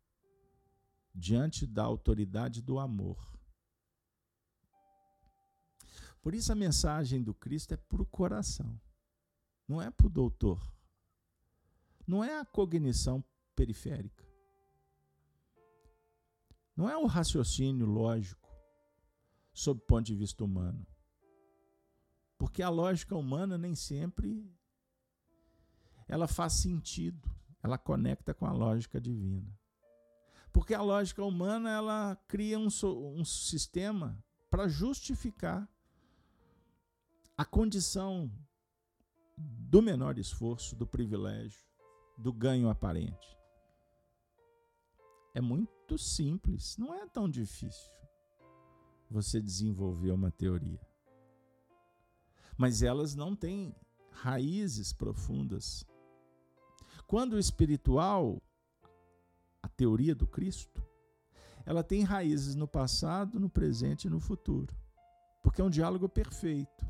diante da autoridade do amor. Por isso a mensagem do Cristo é para o coração, não é para o doutor, não é a cognição periférica, não é o raciocínio lógico sob o ponto de vista humano. Porque a lógica humana nem sempre ela faz sentido, ela conecta com a lógica divina. Porque a lógica humana ela cria um, um sistema para justificar a condição do menor esforço, do privilégio, do ganho aparente. É muito simples, não é tão difícil você desenvolver uma teoria. Mas elas não têm raízes profundas. Quando o espiritual a teoria do Cristo, ela tem raízes no passado, no presente e no futuro. Porque é um diálogo perfeito,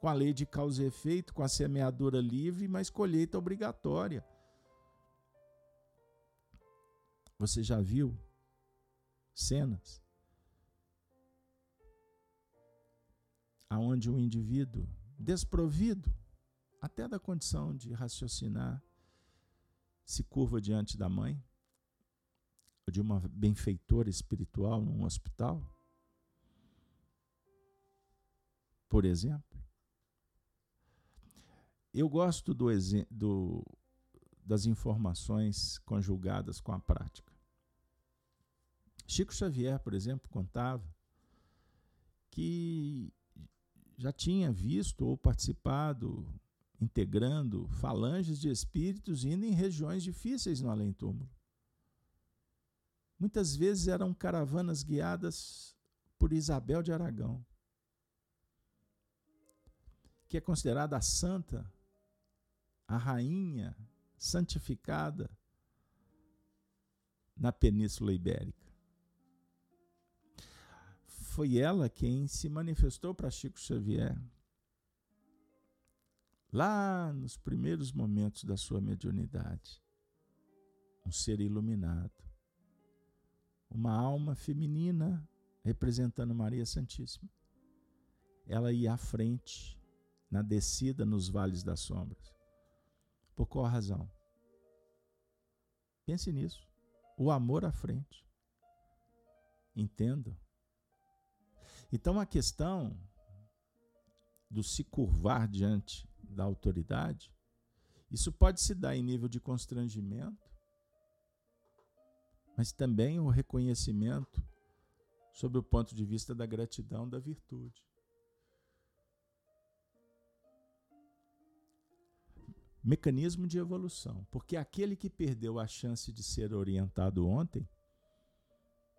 com a lei de causa e efeito, com a semeadura livre, mas colheita obrigatória. Você já viu cenas aonde um indivíduo desprovido até da condição de raciocinar se curva diante da mãe de uma benfeitora espiritual num hospital? Por exemplo, eu gosto do, do, das informações conjugadas com a prática. Chico Xavier, por exemplo, contava que já tinha visto ou participado, integrando falanges de espíritos indo em regiões difíceis no além-túmulo. Muitas vezes eram caravanas guiadas por Isabel de Aragão, que é considerada a santa, a rainha santificada na Península Ibérica foi ela quem se manifestou para Chico Xavier. Lá nos primeiros momentos da sua mediunidade, um ser iluminado, uma alma feminina representando Maria Santíssima. Ela ia à frente, na descida nos vales das sombras. Por qual razão? Pense nisso. O amor à frente. Entenda. Então a questão do se curvar diante da autoridade, isso pode se dar em nível de constrangimento, mas também o reconhecimento sob o ponto de vista da gratidão da virtude. Mecanismo de evolução, porque aquele que perdeu a chance de ser orientado ontem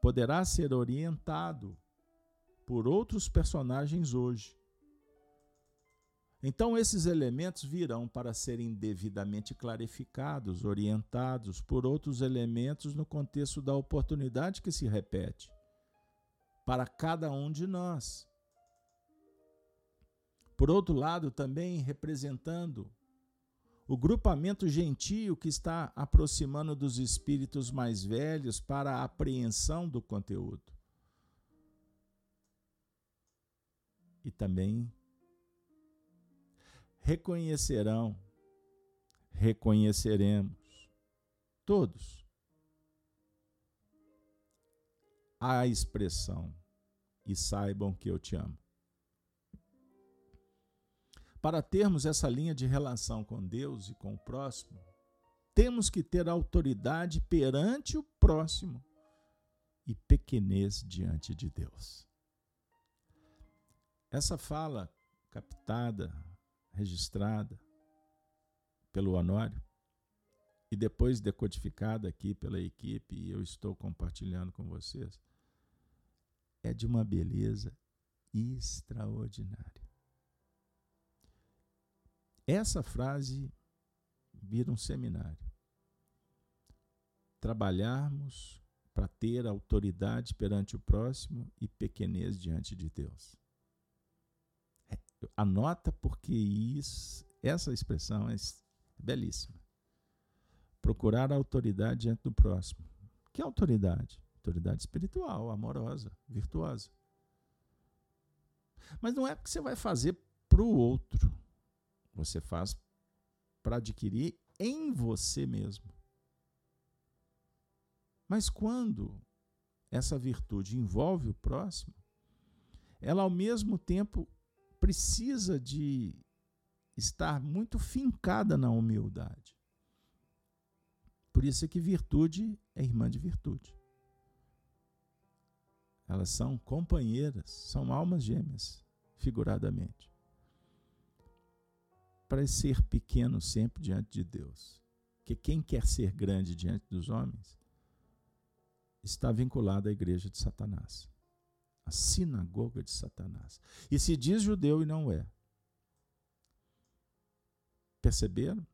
poderá ser orientado por outros personagens hoje. Então, esses elementos virão para serem devidamente clarificados, orientados por outros elementos no contexto da oportunidade que se repete para cada um de nós. Por outro lado, também representando o grupamento gentio que está aproximando dos espíritos mais velhos para a apreensão do conteúdo. e também reconhecerão, reconheceremos todos a expressão e saibam que eu te amo. Para termos essa linha de relação com Deus e com o próximo, temos que ter autoridade perante o próximo e pequenez diante de Deus. Essa fala captada, registrada pelo Honório e depois decodificada aqui pela equipe, e eu estou compartilhando com vocês, é de uma beleza extraordinária. Essa frase vira um seminário. Trabalharmos para ter autoridade perante o próximo e pequenez diante de Deus. Anota porque isso, essa expressão é belíssima. Procurar a autoridade diante do próximo. Que autoridade? Autoridade espiritual, amorosa, virtuosa. Mas não é que você vai fazer para o outro. Você faz para adquirir em você mesmo. Mas quando essa virtude envolve o próximo, ela ao mesmo tempo precisa de estar muito fincada na humildade. Por isso é que virtude é irmã de virtude. Elas são companheiras, são almas gêmeas, figuradamente. Para ser pequeno sempre diante de Deus. Que quem quer ser grande diante dos homens está vinculado à igreja de Satanás a sinagoga de Satanás. E se diz judeu e não é. Perceberam?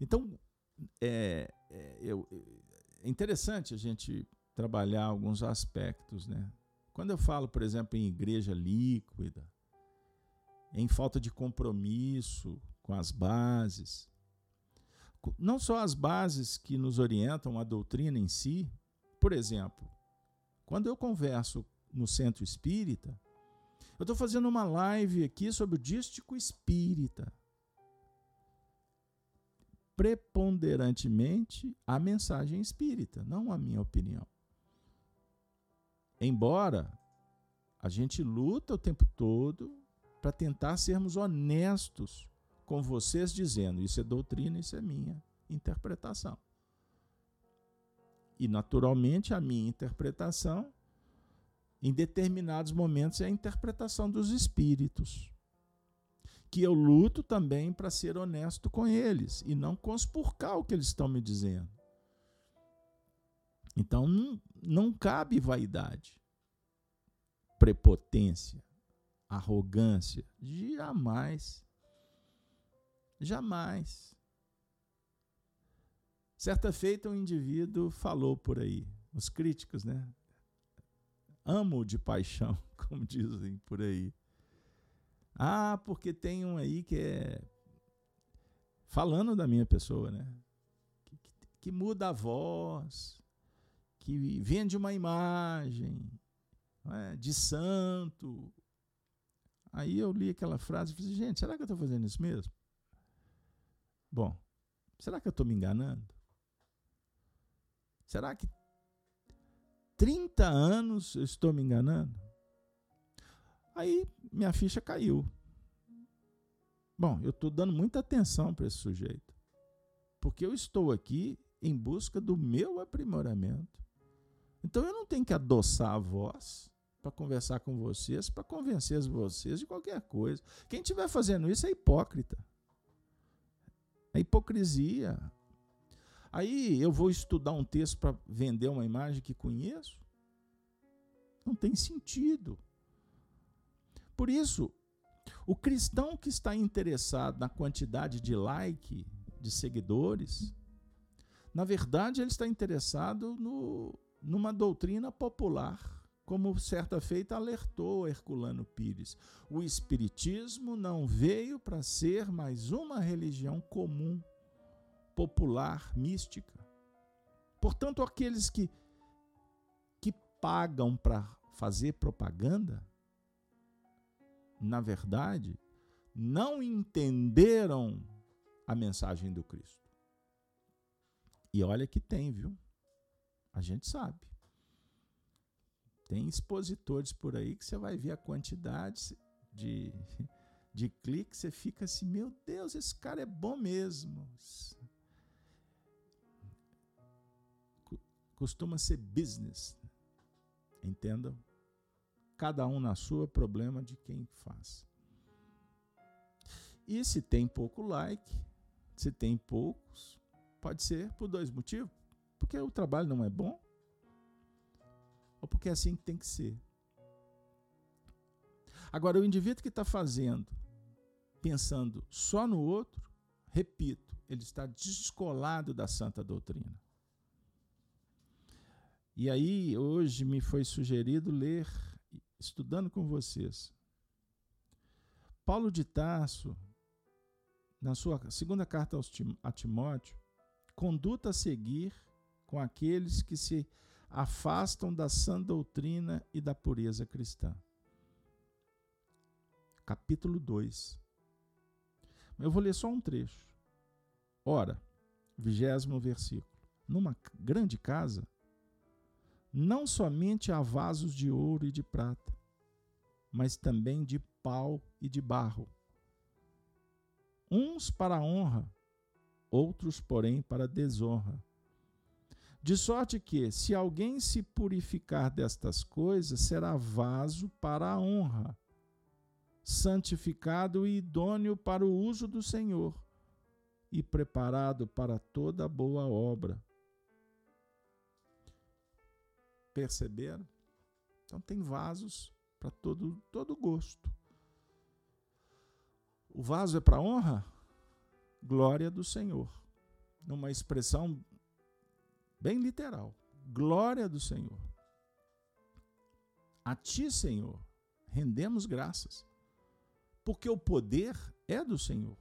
Então, é, é, eu, é interessante a gente trabalhar alguns aspectos. Né? Quando eu falo, por exemplo, em igreja líquida, em falta de compromisso com as bases, não só as bases que nos orientam a doutrina em si, por exemplo, quando eu converso no centro espírita, eu estou fazendo uma live aqui sobre o dístico espírita. Preponderantemente a mensagem espírita, não a minha opinião. Embora a gente luta o tempo todo para tentar sermos honestos com vocês, dizendo: isso é doutrina, isso é minha interpretação. E, naturalmente, a minha interpretação, em determinados momentos, é a interpretação dos espíritos. Que eu luto também para ser honesto com eles e não conspurcar o que eles estão me dizendo. Então, não, não cabe vaidade, prepotência, arrogância. Jamais. Jamais. Certa feita, um indivíduo falou por aí, os críticos, né? Amo de paixão, [laughs] como dizem por aí. Ah, porque tem um aí que é. Falando da minha pessoa, né? Que, que, que muda a voz, que vende uma imagem é? de santo. Aí eu li aquela frase e falei, gente, será que eu estou fazendo isso mesmo? Bom, será que eu estou me enganando? Será que 30 anos eu estou me enganando? Aí minha ficha caiu. Bom, eu estou dando muita atenção para esse sujeito. Porque eu estou aqui em busca do meu aprimoramento. Então eu não tenho que adoçar a voz para conversar com vocês, para convencer vocês de qualquer coisa. Quem estiver fazendo isso é hipócrita. É hipocrisia. Aí eu vou estudar um texto para vender uma imagem que conheço? Não tem sentido. Por isso, o cristão que está interessado na quantidade de like, de seguidores, na verdade ele está interessado no, numa doutrina popular, como certa feita alertou Herculano Pires. O Espiritismo não veio para ser mais uma religião comum popular, mística. Portanto, aqueles que, que pagam para fazer propaganda, na verdade, não entenderam a mensagem do Cristo. E olha que tem, viu? A gente sabe. Tem expositores por aí que você vai ver a quantidade de, [laughs] de cliques, você fica assim, meu Deus, esse cara é bom mesmo. Costuma ser business. Entendam? Cada um na sua, problema de quem faz. E se tem pouco like, se tem poucos, pode ser por dois motivos. Porque o trabalho não é bom, ou porque é assim que tem que ser. Agora, o indivíduo que está fazendo, pensando só no outro, repito, ele está descolado da santa doutrina. E aí, hoje me foi sugerido ler, estudando com vocês, Paulo de Tarso, na sua segunda carta a Timóteo, conduta a seguir com aqueles que se afastam da sã doutrina e da pureza cristã. Capítulo 2. Eu vou ler só um trecho. Ora, vigésimo versículo. Numa grande casa não somente há vasos de ouro e de prata, mas também de pau e de barro. Uns para a honra, outros, porém, para a desonra. De sorte que, se alguém se purificar destas coisas, será vaso para a honra, santificado e idôneo para o uso do Senhor, e preparado para toda boa obra. Perceberam? Então tem vasos para todo, todo gosto. O vaso é para honra? Glória do Senhor. Numa expressão bem literal. Glória do Senhor. A ti, Senhor, rendemos graças, porque o poder é do Senhor.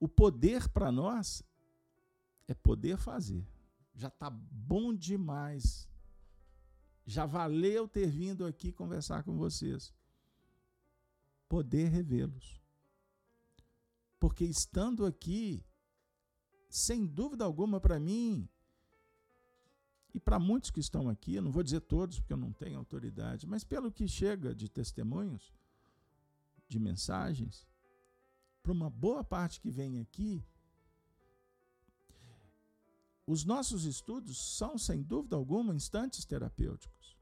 o poder para nós é poder fazer. Já está bom demais. Já valeu ter vindo aqui conversar com vocês. Poder revê-los. Porque estando aqui, sem dúvida alguma para mim, e para muitos que estão aqui, eu não vou dizer todos, porque eu não tenho autoridade, mas pelo que chega de testemunhos, de mensagens, para uma boa parte que vem aqui, os nossos estudos são, sem dúvida alguma, instantes terapêuticos.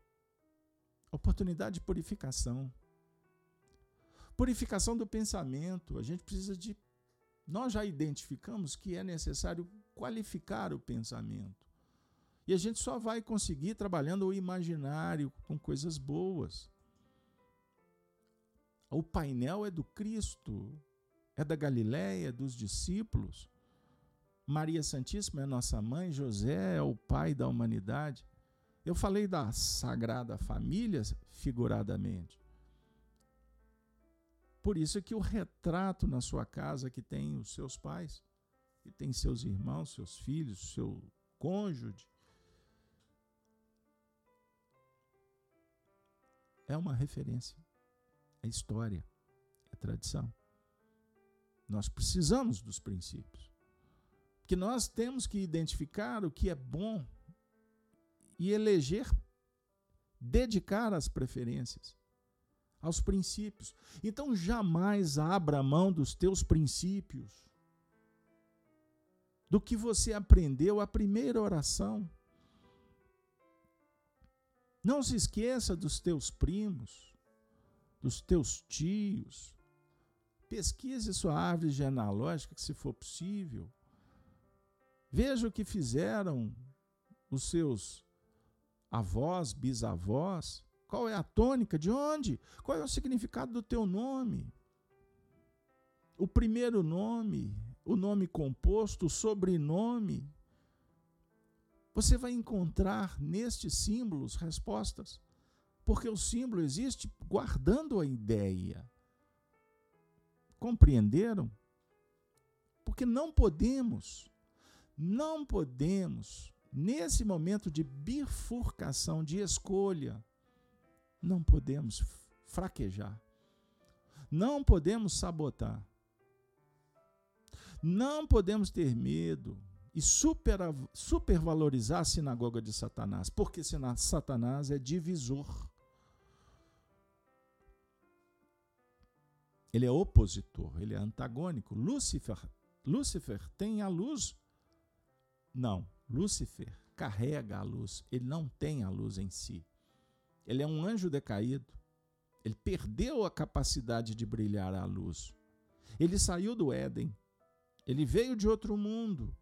Oportunidade de purificação. Purificação do pensamento. A gente precisa de. Nós já identificamos que é necessário qualificar o pensamento. E a gente só vai conseguir trabalhando o imaginário com coisas boas. O painel é do Cristo, é da Galiléia, dos discípulos. Maria Santíssima é nossa mãe, José é o pai da humanidade. Eu falei da Sagrada Família figuradamente. Por isso é que o retrato na sua casa que tem os seus pais, que tem seus irmãos, seus filhos, seu cônjuge, é uma referência. É história, é tradição. Nós precisamos dos princípios que nós temos que identificar o que é bom e eleger, dedicar as preferências aos princípios. Então jamais abra mão dos teus princípios, do que você aprendeu a primeira oração. Não se esqueça dos teus primos, dos teus tios. Pesquise sua árvore genealógica, se for possível. Veja o que fizeram os seus avós, bisavós. Qual é a tônica? De onde? Qual é o significado do teu nome? O primeiro nome, o nome composto, o sobrenome. Você vai encontrar nestes símbolos respostas, porque o símbolo existe guardando a ideia. Compreenderam? Porque não podemos não podemos, nesse momento de bifurcação, de escolha, não podemos fraquejar. Não podemos sabotar. Não podemos ter medo e super, supervalorizar a sinagoga de Satanás, porque Satanás é divisor. Ele é opositor, ele é antagônico. Lúcifer, Lúcifer tem a luz não, Lúcifer carrega a luz, ele não tem a luz em si. Ele é um anjo decaído. Ele perdeu a capacidade de brilhar a luz. Ele saiu do Éden. Ele veio de outro mundo.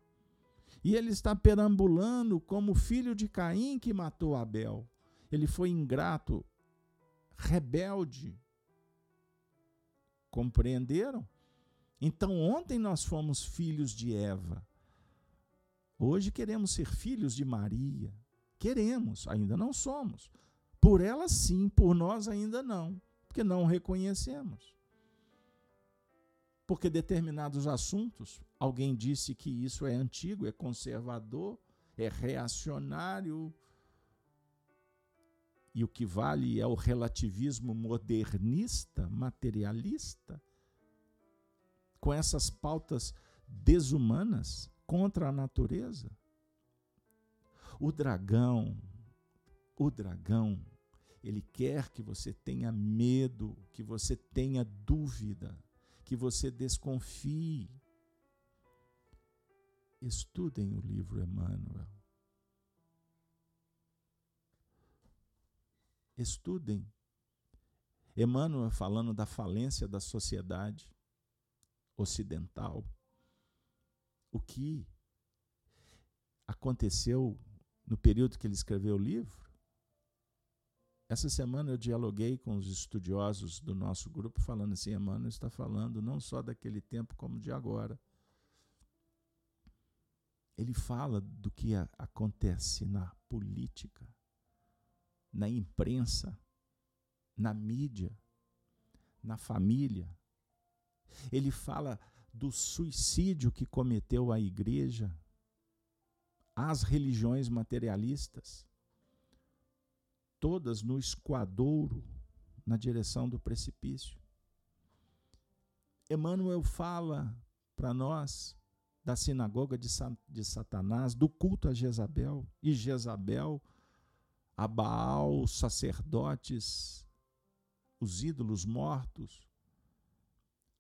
E ele está perambulando como filho de Caim que matou Abel. Ele foi ingrato, rebelde. Compreenderam? Então, ontem nós fomos filhos de Eva. Hoje queremos ser filhos de Maria. Queremos, ainda não somos. Por ela sim, por nós ainda não, porque não reconhecemos. Porque determinados assuntos, alguém disse que isso é antigo, é conservador, é reacionário. E o que vale é o relativismo modernista, materialista, com essas pautas desumanas contra a natureza. O dragão, o dragão, ele quer que você tenha medo, que você tenha dúvida, que você desconfie. Estudem o livro Emmanuel. Estudem. Emmanuel falando da falência da sociedade ocidental o que aconteceu no período que ele escreveu o livro. Essa semana eu dialoguei com os estudiosos do nosso grupo, falando assim: Emmanuel está falando não só daquele tempo, como de agora. Ele fala do que acontece na política, na imprensa, na mídia, na família. Ele fala do suicídio que cometeu a igreja, as religiões materialistas, todas no esquadouro, na direção do precipício. Emmanuel fala para nós da sinagoga de, de Satanás, do culto a Jezabel, e Jezabel, a Baal, os sacerdotes, os ídolos mortos,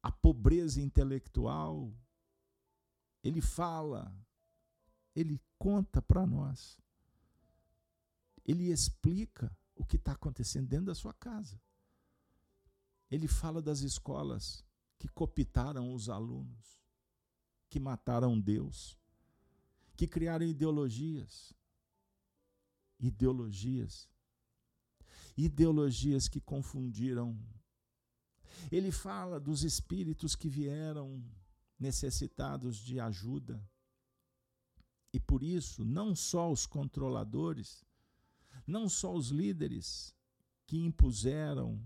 a pobreza intelectual. Ele fala, ele conta para nós, ele explica o que está acontecendo dentro da sua casa. Ele fala das escolas que copitaram os alunos que mataram Deus, que criaram ideologias. Ideologias. Ideologias que confundiram. Ele fala dos espíritos que vieram necessitados de ajuda. E por isso, não só os controladores, não só os líderes que impuseram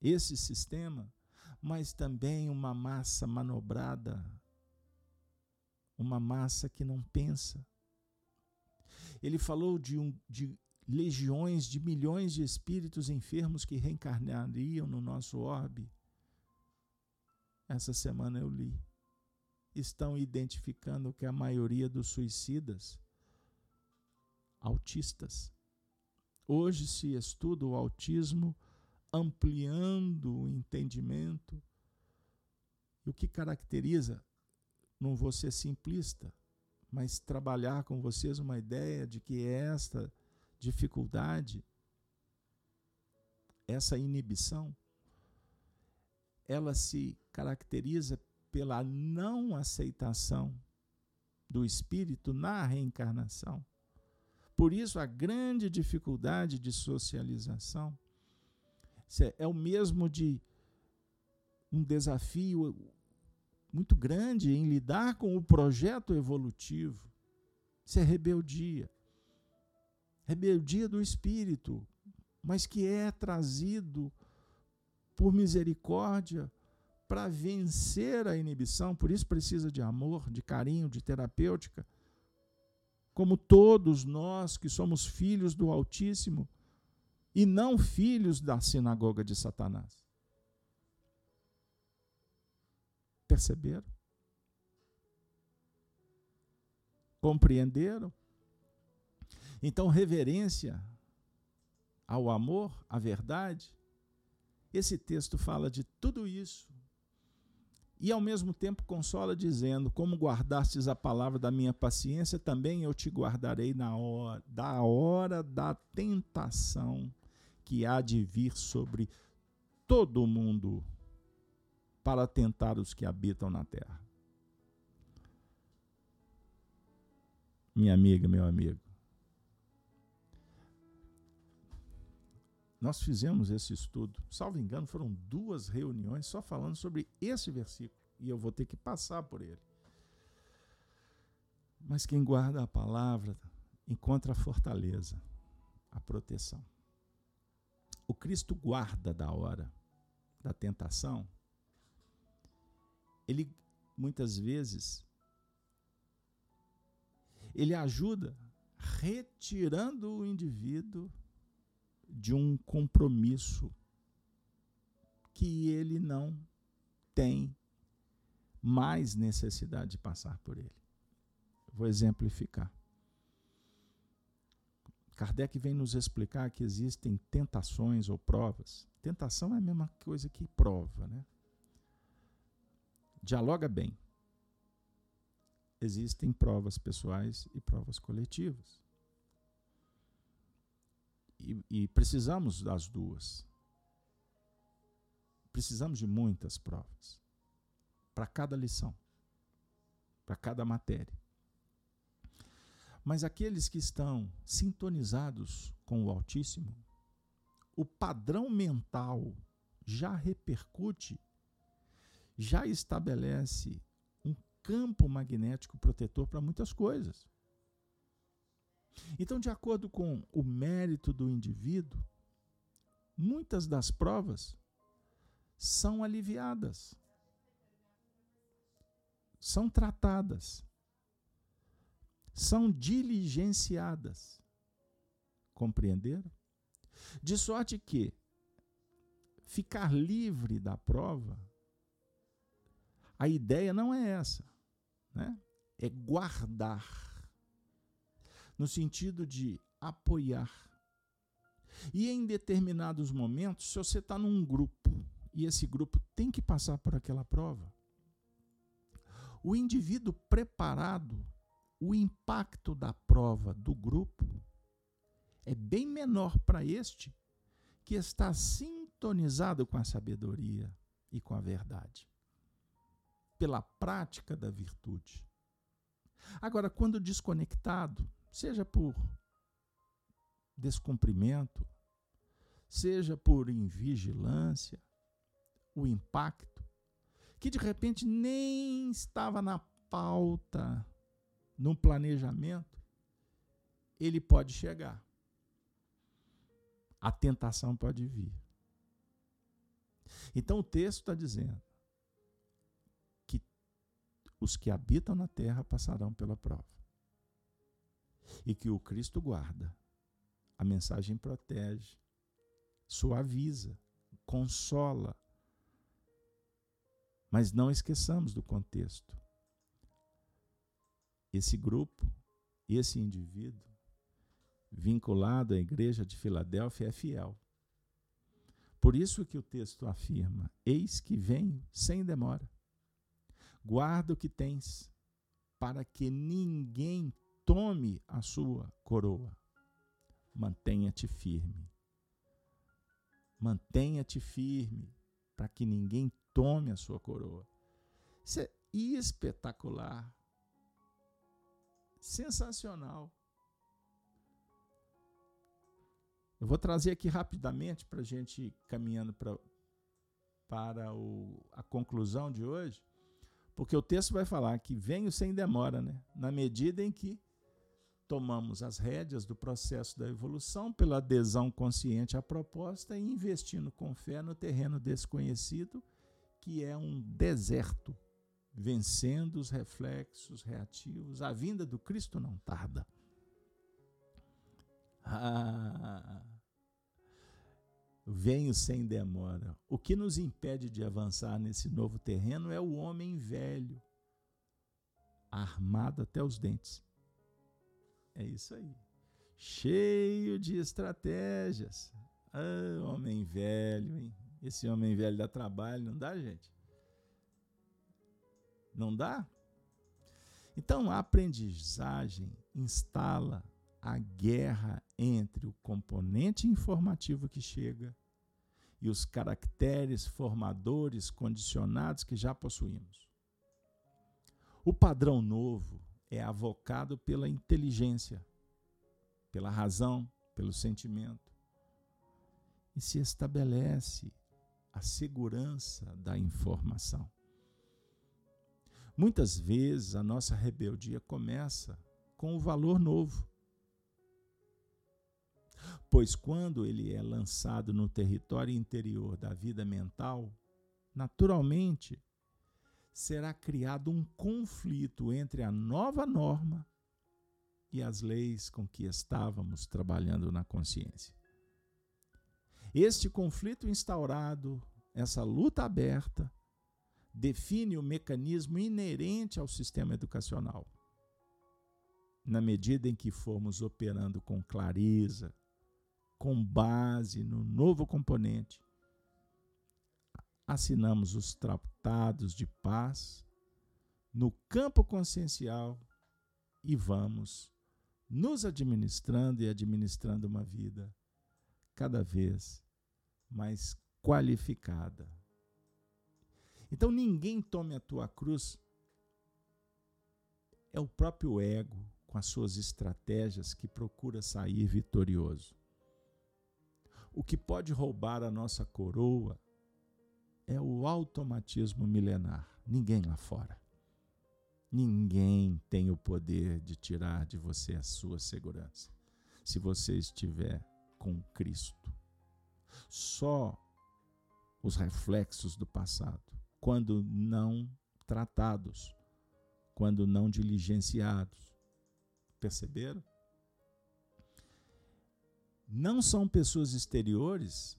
esse sistema, mas também uma massa manobrada uma massa que não pensa. Ele falou de, um, de legiões, de milhões de espíritos enfermos que reencarnariam no nosso orbe. Essa semana eu li. Estão identificando que a maioria dos suicidas, autistas. Hoje se estuda o autismo ampliando o entendimento. E o que caracteriza não vou ser simplista, mas trabalhar com vocês uma ideia de que esta dificuldade, essa inibição, ela se caracteriza pela não aceitação do espírito na reencarnação. Por isso, a grande dificuldade de socialização é o mesmo de um desafio muito grande em lidar com o projeto evolutivo. Isso é rebeldia. Rebeldia do espírito, mas que é trazido por misericórdia para vencer a inibição, por isso precisa de amor, de carinho, de terapêutica. Como todos nós que somos filhos do Altíssimo e não filhos da sinagoga de Satanás. Perceberam? Compreenderam? Então, reverência ao amor, à verdade, esse texto fala de tudo isso. E ao mesmo tempo consola, dizendo: Como guardastes a palavra da minha paciência, também eu te guardarei na hora, da hora da tentação que há de vir sobre todo o mundo para tentar os que habitam na terra. Minha amiga, meu amigo. Nós fizemos esse estudo, salvo engano, foram duas reuniões só falando sobre esse versículo, e eu vou ter que passar por ele. Mas quem guarda a palavra encontra a fortaleza, a proteção. O Cristo guarda da hora da tentação ele muitas vezes ele ajuda retirando o indivíduo de um compromisso que ele não tem mais necessidade de passar por ele. Vou exemplificar. Kardec vem nos explicar que existem tentações ou provas. Tentação é a mesma coisa que prova, né? dialoga bem. Existem provas pessoais e provas coletivas. E, e precisamos das duas. Precisamos de muitas provas para cada lição, para cada matéria. Mas aqueles que estão sintonizados com o Altíssimo, o padrão mental já repercute já estabelece um campo magnético protetor para muitas coisas. Então, de acordo com o mérito do indivíduo, muitas das provas são aliviadas. são tratadas, são diligenciadas. Compreenderam? De sorte que ficar livre da prova, a ideia não é essa, né? é guardar, no sentido de apoiar. E em determinados momentos, se você está num grupo e esse grupo tem que passar por aquela prova, o indivíduo preparado, o impacto da prova do grupo é bem menor para este que está sintonizado com a sabedoria e com a verdade, pela prática da virtude. Agora, quando desconectado, seja por descumprimento, seja por invigilância, o impacto, que de repente nem estava na pauta, no planejamento, ele pode chegar a tentação pode vir. Então o texto está dizendo que os que habitam na terra passarão pela prova. E que o Cristo guarda. A mensagem protege, suaviza, consola. Mas não esqueçamos do contexto. Esse grupo, esse indivíduo, vinculado à igreja de Filadélfia é fiel. Por isso que o texto afirma: Eis que venho sem demora. Guarda o que tens, para que ninguém tome a sua coroa. Mantenha-te firme. Mantenha-te firme, para que ninguém tome a sua coroa. Isso é espetacular. Sensacional. Eu vou trazer aqui rapidamente para a gente caminhando pra, para o, a conclusão de hoje, porque o texto vai falar que venho sem demora, né? na medida em que tomamos as rédeas do processo da evolução pela adesão consciente à proposta e investindo com fé no terreno desconhecido, que é um deserto, vencendo os reflexos reativos. A vinda do Cristo não tarda. Ah, venho sem demora. O que nos impede de avançar nesse novo terreno é o homem velho, armado até os dentes. É isso aí. Cheio de estratégias. Ah, homem velho, hein? Esse homem velho dá trabalho, não dá, gente? Não dá? Então, a aprendizagem instala a guerra entre o componente informativo que chega e os caracteres formadores condicionados que já possuímos. O padrão novo é avocado pela inteligência, pela razão, pelo sentimento. E se estabelece a segurança da informação. Muitas vezes a nossa rebeldia começa com o valor novo Pois quando ele é lançado no território interior da vida mental, naturalmente será criado um conflito entre a nova norma e as leis com que estávamos trabalhando na consciência. Este conflito instaurado, essa luta aberta, define o mecanismo inerente ao sistema educacional. Na medida em que formos operando com clareza, com base no novo componente, assinamos os tratados de paz no campo consciencial e vamos nos administrando e administrando uma vida cada vez mais qualificada. Então ninguém tome a tua cruz. É o próprio ego com as suas estratégias que procura sair vitorioso. O que pode roubar a nossa coroa é o automatismo milenar. Ninguém lá fora. Ninguém tem o poder de tirar de você a sua segurança. Se você estiver com Cristo. Só os reflexos do passado, quando não tratados, quando não diligenciados. Perceberam? Não são pessoas exteriores,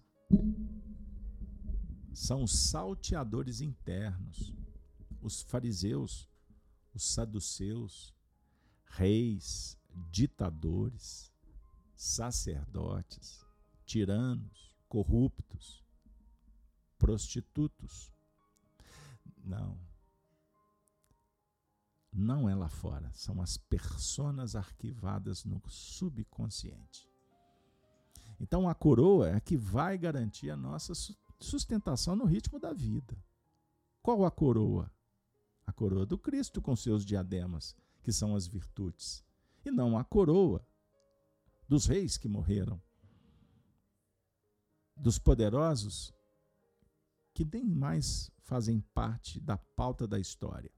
são os salteadores internos, os fariseus, os saduceus, reis, ditadores, sacerdotes, tiranos, corruptos, prostitutos. Não. Não é lá fora, são as personas arquivadas no subconsciente. Então a coroa é que vai garantir a nossa sustentação no ritmo da vida. Qual a coroa? A coroa do Cristo com seus diademas, que são as virtudes, e não a coroa dos reis que morreram, dos poderosos que nem mais fazem parte da pauta da história.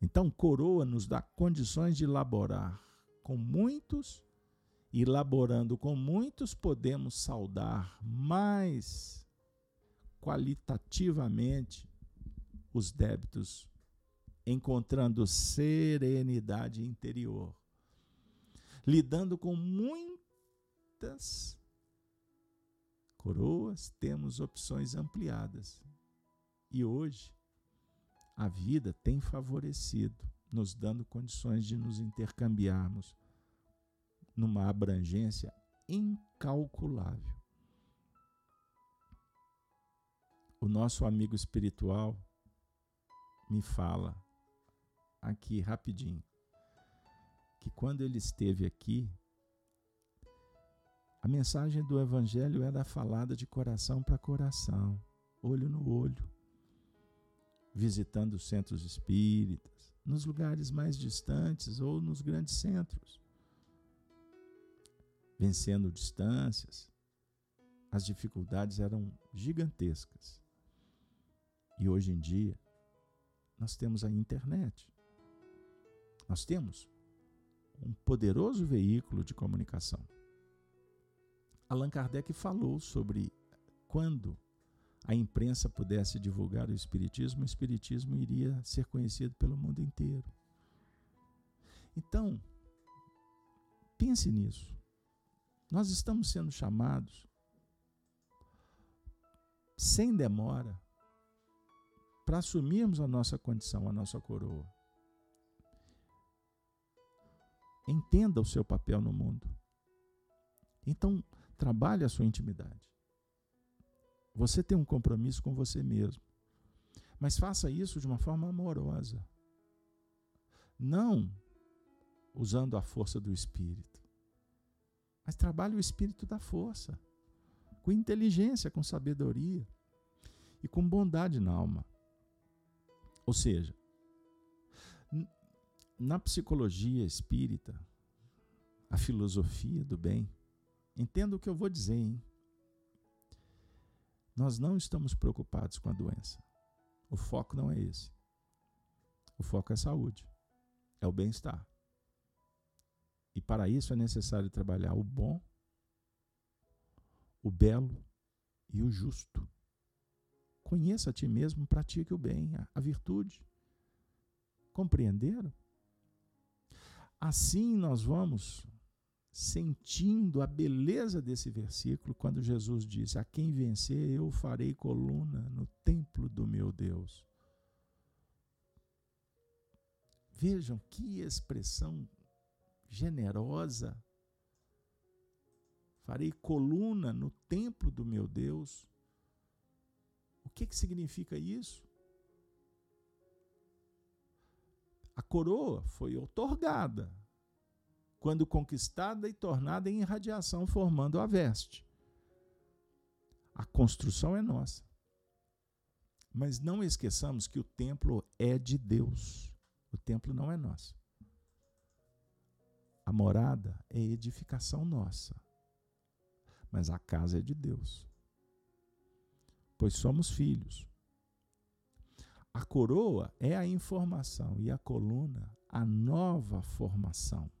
Então, coroa nos dá condições de elaborar com muitos, e elaborando com muitos, podemos saudar mais qualitativamente os débitos, encontrando serenidade interior, lidando com muitas coroas, temos opções ampliadas. E hoje, a vida tem favorecido, nos dando condições de nos intercambiarmos numa abrangência incalculável. O nosso amigo espiritual me fala aqui rapidinho que quando ele esteve aqui, a mensagem do Evangelho era falada de coração para coração, olho no olho, visitando centros espíritas, nos lugares mais distantes ou nos grandes centros, vencendo distâncias. As dificuldades eram gigantescas. E hoje em dia, nós temos a internet. Nós temos um poderoso veículo de comunicação. Allan Kardec falou sobre quando a imprensa pudesse divulgar o Espiritismo, o Espiritismo iria ser conhecido pelo mundo inteiro. Então, pense nisso. Nós estamos sendo chamados, sem demora, para assumirmos a nossa condição, a nossa coroa. Entenda o seu papel no mundo. Então, trabalhe a sua intimidade. Você tem um compromisso com você mesmo. Mas faça isso de uma forma amorosa. Não usando a força do espírito. Mas trabalhe o espírito da força, com inteligência, com sabedoria e com bondade na alma. Ou seja, na psicologia espírita, a filosofia do bem, entenda o que eu vou dizer, hein? Nós não estamos preocupados com a doença. O foco não é esse. O foco é a saúde, é o bem-estar. E para isso é necessário trabalhar o bom, o belo e o justo. Conheça a ti mesmo, pratique o bem, a virtude. Compreenderam? Assim nós vamos sentindo a beleza desse versículo quando Jesus diz: A quem vencer, eu farei coluna no templo do meu Deus. Vejam que expressão generosa. Farei coluna no templo do meu Deus. O que, que significa isso? A coroa foi otorgada, quando conquistada e tornada em irradiação, formando a veste. A construção é nossa. Mas não esqueçamos que o templo é de Deus. O templo não é nosso. A morada é edificação nossa. Mas a casa é de Deus. Pois somos filhos. A coroa é a informação e a coluna a nova formação.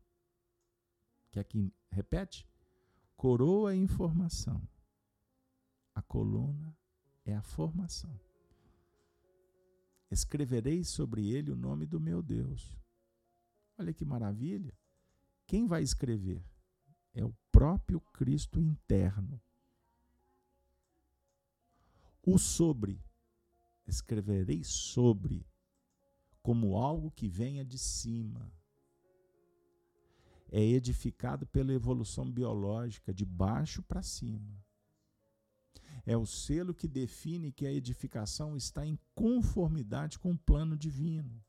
Que repete? Coroa é informação. A coluna é a formação. escreverei sobre ele o nome do meu Deus. Olha que maravilha. Quem vai escrever? É o próprio Cristo interno. O sobre, escreverei sobre, como algo que venha de cima. É edificado pela evolução biológica, de baixo para cima. É o selo que define que a edificação está em conformidade com o plano divino.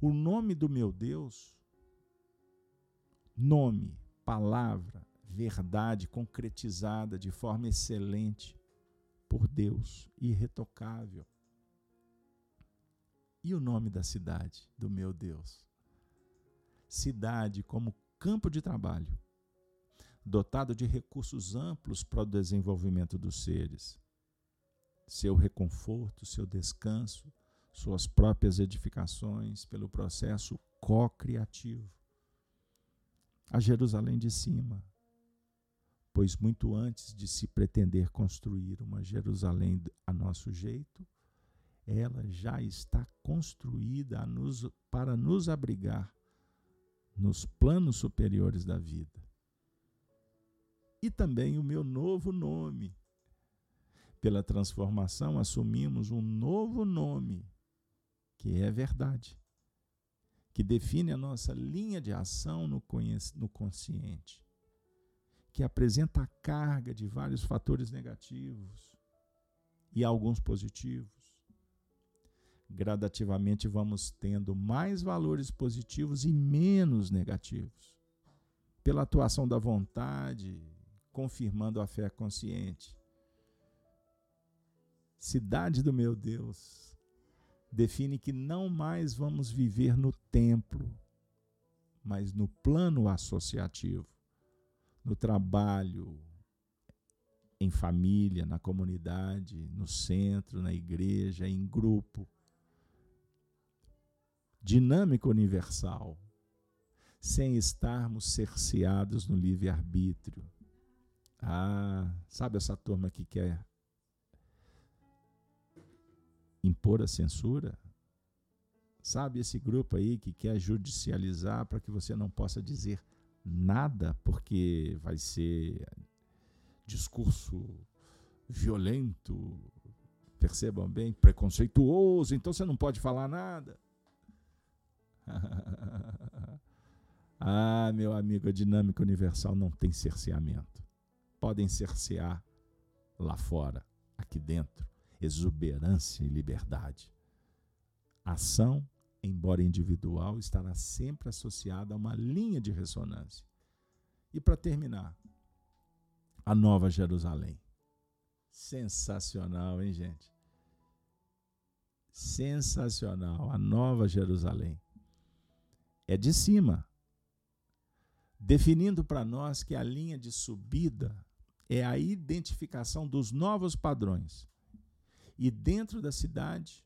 O nome do meu Deus, nome, palavra, verdade concretizada de forma excelente por Deus, irretocável. E o nome da cidade do meu Deus? Cidade como campo de trabalho dotado de recursos amplos para o desenvolvimento dos seres. Seu reconforto, seu descanso, suas próprias edificações pelo processo co-criativo. A Jerusalém de cima, pois muito antes de se pretender construir uma Jerusalém a nosso jeito, ela já está construída nos, para nos abrigar nos planos superiores da vida. E também o meu novo nome. Pela transformação, assumimos um novo nome, que é verdade, que define a nossa linha de ação no, no consciente, que apresenta a carga de vários fatores negativos e alguns positivos. Gradativamente vamos tendo mais valores positivos e menos negativos. Pela atuação da vontade, confirmando a fé consciente. Cidade do meu Deus define que não mais vamos viver no templo, mas no plano associativo, no trabalho, em família, na comunidade, no centro, na igreja, em grupo. Dinâmica universal, sem estarmos cerceados no livre-arbítrio ah, sabe essa turma que quer impor a censura? Sabe esse grupo aí que quer judicializar para que você não possa dizer nada porque vai ser discurso violento, percebam bem, preconceituoso, então você não pode falar nada. [laughs] ah, meu amigo, a dinâmica universal não tem cerceamento podem cercear lá fora, aqui dentro, exuberância e liberdade. A ação, embora individual, estará sempre associada a uma linha de ressonância. E para terminar, a Nova Jerusalém. Sensacional, hein, gente? Sensacional, a Nova Jerusalém. É de cima, definindo para nós que a linha de subida é a identificação dos novos padrões. E dentro da cidade,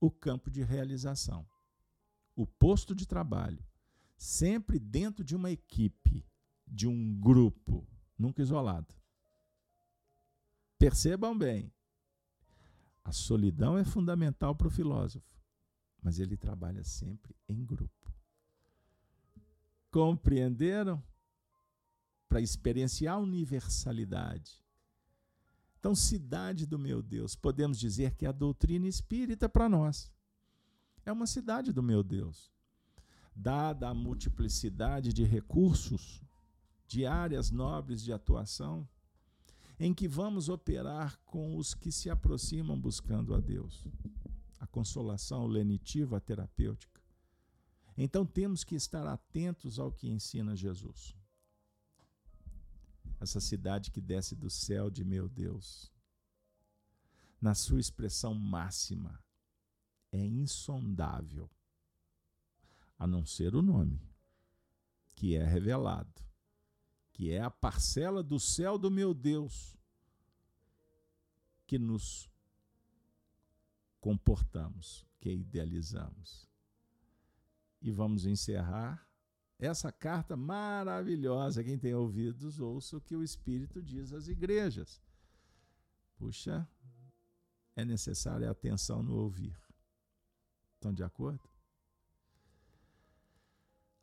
o campo de realização, o posto de trabalho, sempre dentro de uma equipe, de um grupo, nunca isolado. Percebam bem, a solidão é fundamental para o filósofo, mas ele trabalha sempre em grupo. Compreenderam? para experienciar a universalidade. Então, cidade do meu Deus, podemos dizer que é a doutrina espírita para nós é uma cidade do meu Deus. Dada a multiplicidade de recursos, de áreas nobres de atuação, em que vamos operar com os que se aproximam buscando a Deus. A consolação lenitiva, a terapêutica. Então temos que estar atentos ao que ensina Jesus essa cidade que desce do céu de meu Deus. Na sua expressão máxima, é insondável, a não ser o nome, que é revelado, que é a parcela do céu do meu Deus, que nos comportamos, que idealizamos. E vamos encerrar essa carta maravilhosa. Quem tem ouvidos, ouça o que o Espírito diz às igrejas. Puxa, é necessária atenção no ouvir. Estão de acordo?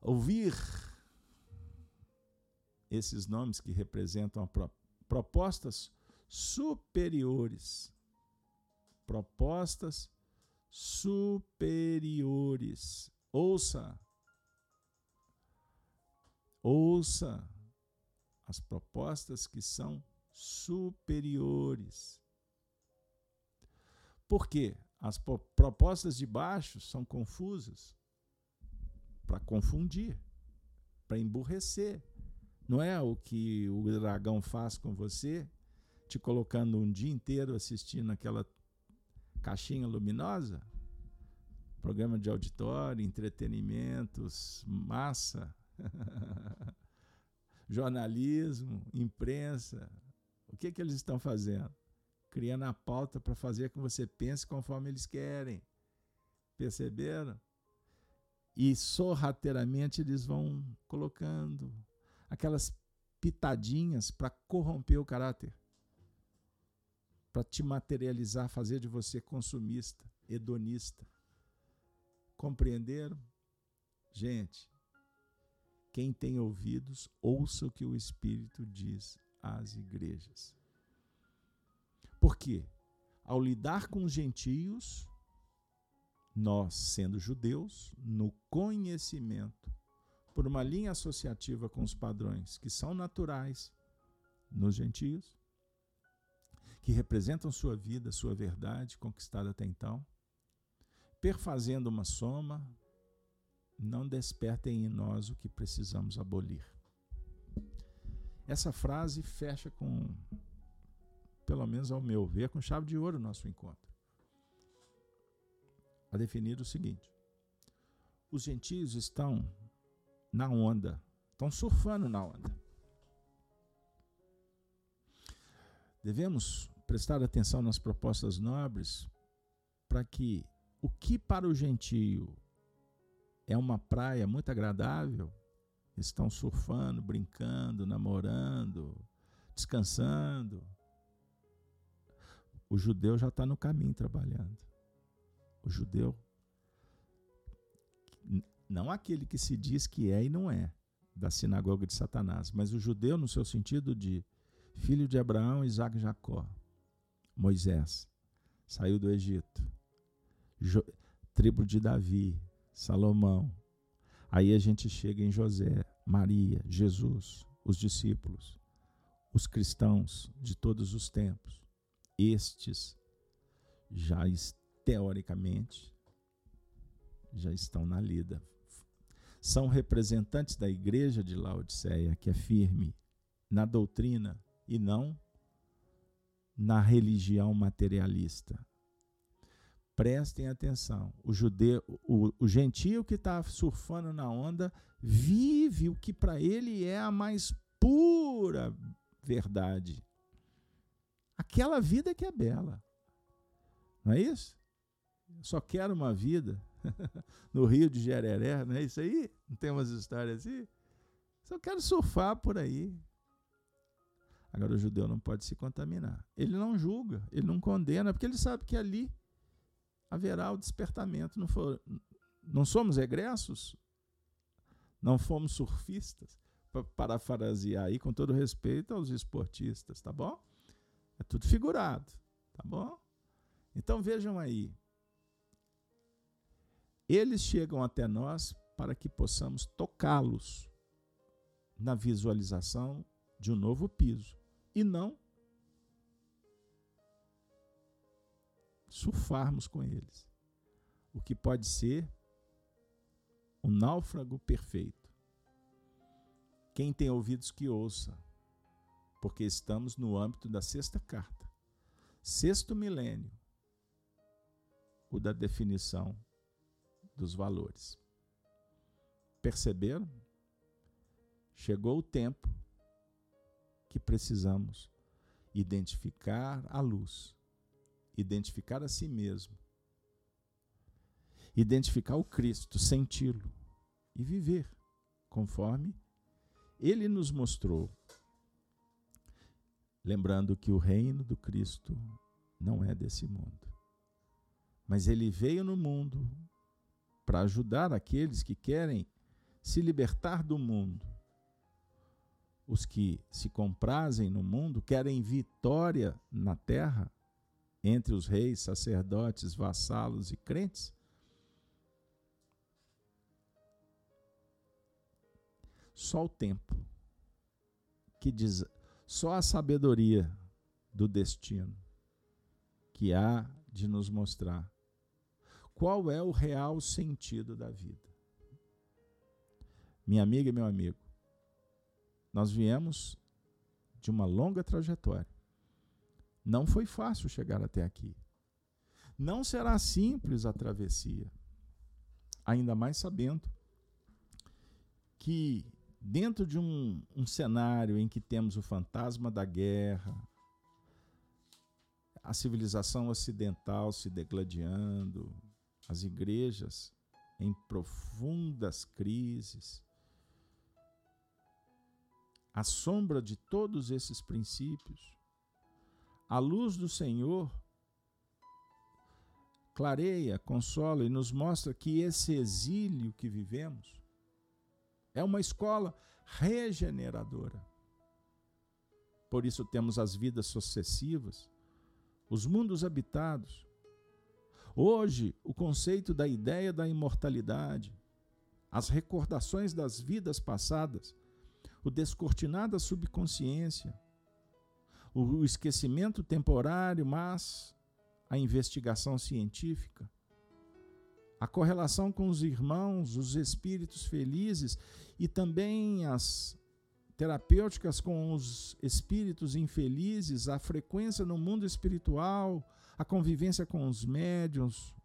Ouvir esses nomes que representam pro, propostas superiores. Propostas superiores. Ouça. Ouça as propostas que são superiores. Por quê? As propostas de baixo são confusas para confundir, para emburrecer. Não é o que o dragão faz com você, te colocando um dia inteiro assistindo aquela caixinha luminosa? Programa de auditório, entretenimentos, massa, [laughs] jornalismo, imprensa. O que, que eles estão fazendo? Criando a pauta para fazer com que você pense conforme eles querem. Perceberam? E sorrateiramente eles vão colocando aquelas pitadinhas para corromper o caráter, para te materializar, fazer de você consumista, hedonista. Compreenderam? Gente, quem tem ouvidos, ouça o que o Espírito diz às igrejas. Por quê? Ao lidar com os gentios, nós, sendo judeus, no conhecimento, por uma linha associativa com os padrões que são naturais nos gentios, que representam sua vida, sua verdade conquistada até então, perfazendo uma soma, não despertem em nós o que precisamos abolir. Essa frase fecha com, pelo menos ao meu ver, com chave de ouro o nosso encontro a definir o seguinte: os gentios estão na onda, estão surfando na onda. Devemos prestar atenção nas propostas nobres para que o que para o gentio é uma praia muito agradável, estão surfando, brincando, namorando, descansando. O judeu já está no caminho trabalhando. O judeu, não aquele que se diz que é e não é, da sinagoga de Satanás, mas o judeu no seu sentido de filho de Abraão, Isaac e Jacó, Moisés, saiu do Egito, jo, tribo de Davi, Salomão. Aí a gente chega em José, Maria, Jesus, os discípulos, os cristãos de todos os tempos. Estes já teoricamente, já estão na lida. São representantes da igreja de Laodiceia, que é firme na doutrina e não na religião materialista. Prestem atenção: o judeu, o, o gentio que está surfando na onda vive o que para ele é a mais pura verdade. Aquela vida que é bela. Não é isso? só quero uma vida [laughs] no Rio de Jereré, não é isso aí? Não tem umas histórias assim? Só quero surfar por aí. Agora o judeu não pode se contaminar. Ele não julga, ele não condena, porque ele sabe que ali haverá o despertamento. Não, for, não somos egressos? Não fomos surfistas? Para parafrasear aí, com todo respeito aos esportistas, tá bom? É tudo figurado, tá bom? Então vejam aí, eles chegam até nós para que possamos tocá-los na visualização de um novo piso e não surfarmos com eles. O que pode ser um náufrago perfeito. Quem tem ouvidos que ouça, porque estamos no âmbito da sexta carta. Sexto milênio, o da definição dos valores. Perceberam? Chegou o tempo que precisamos identificar a luz, identificar a si mesmo, identificar o Cristo, senti-lo e viver conforme ele nos mostrou. Lembrando que o reino do Cristo não é desse mundo. Mas ele veio no mundo para ajudar aqueles que querem se libertar do mundo. Os que se comprazem no mundo querem vitória na terra entre os reis, sacerdotes, vassalos e crentes. Só o tempo que diz, só a sabedoria do destino que há de nos mostrar qual é o real sentido da vida. Minha amiga e meu amigo, nós viemos de uma longa trajetória. Não foi fácil chegar até aqui. Não será simples a travessia. Ainda mais sabendo que, dentro de um, um cenário em que temos o fantasma da guerra, a civilização ocidental se degladiando, as igrejas em profundas crises, à sombra de todos esses princípios, a luz do Senhor clareia, consola e nos mostra que esse exílio que vivemos é uma escola regeneradora. Por isso temos as vidas sucessivas, os mundos habitados. Hoje, o conceito da ideia da imortalidade, as recordações das vidas passadas, o descortinar da subconsciência, o esquecimento temporário, mas a investigação científica, a correlação com os irmãos, os espíritos felizes e também as terapêuticas com os espíritos infelizes, a frequência no mundo espiritual, a convivência com os médiuns,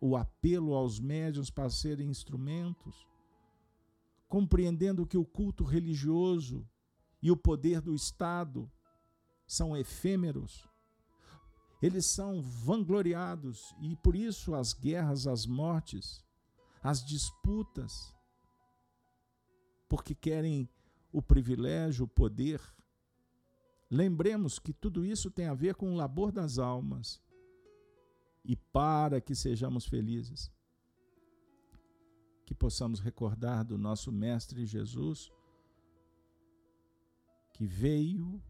o apelo aos médiuns para serem instrumentos, compreendendo que o culto religioso e o poder do Estado são efêmeros, eles são vangloriados e por isso as guerras, as mortes, as disputas, porque querem o privilégio, o poder. Lembremos que tudo isso tem a ver com o labor das almas e para que sejamos felizes que possamos recordar do nosso Mestre Jesus, que veio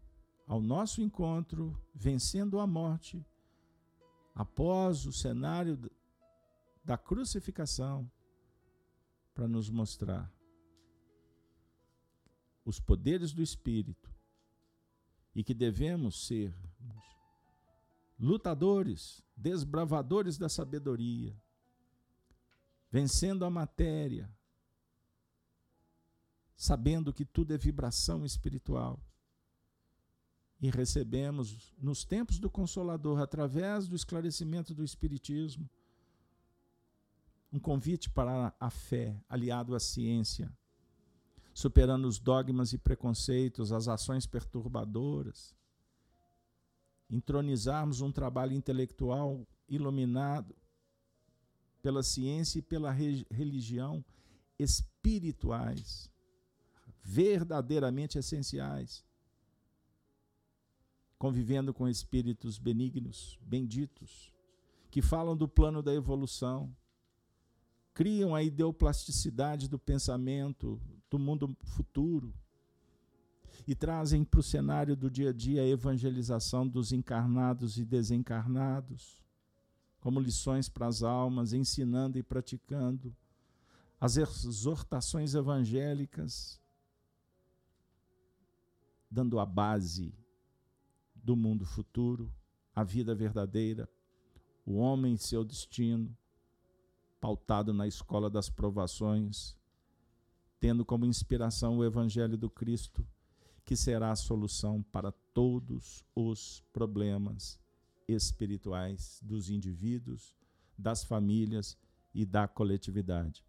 ao nosso encontro, vencendo a morte, após o cenário da crucificação, para nos mostrar os poderes do Espírito e que devemos ser lutadores, desbravadores da sabedoria, vencendo a matéria, sabendo que tudo é vibração espiritual. E recebemos, nos tempos do Consolador, através do esclarecimento do Espiritismo, um convite para a fé, aliado à ciência, superando os dogmas e preconceitos, as ações perturbadoras, entronizarmos um trabalho intelectual iluminado pela ciência e pela religião espirituais, verdadeiramente essenciais, convivendo com espíritos benignos, benditos, que falam do plano da evolução, criam a ideoplasticidade do pensamento do mundo futuro e trazem para o cenário do dia a dia a evangelização dos encarnados e desencarnados como lições para as almas, ensinando e praticando as exortações evangélicas, dando a base do mundo futuro, a vida verdadeira, o homem e seu destino, pautado na escola das provações, tendo como inspiração o Evangelho do Cristo, que será a solução para todos os problemas espirituais dos indivíduos, das famílias e da coletividade.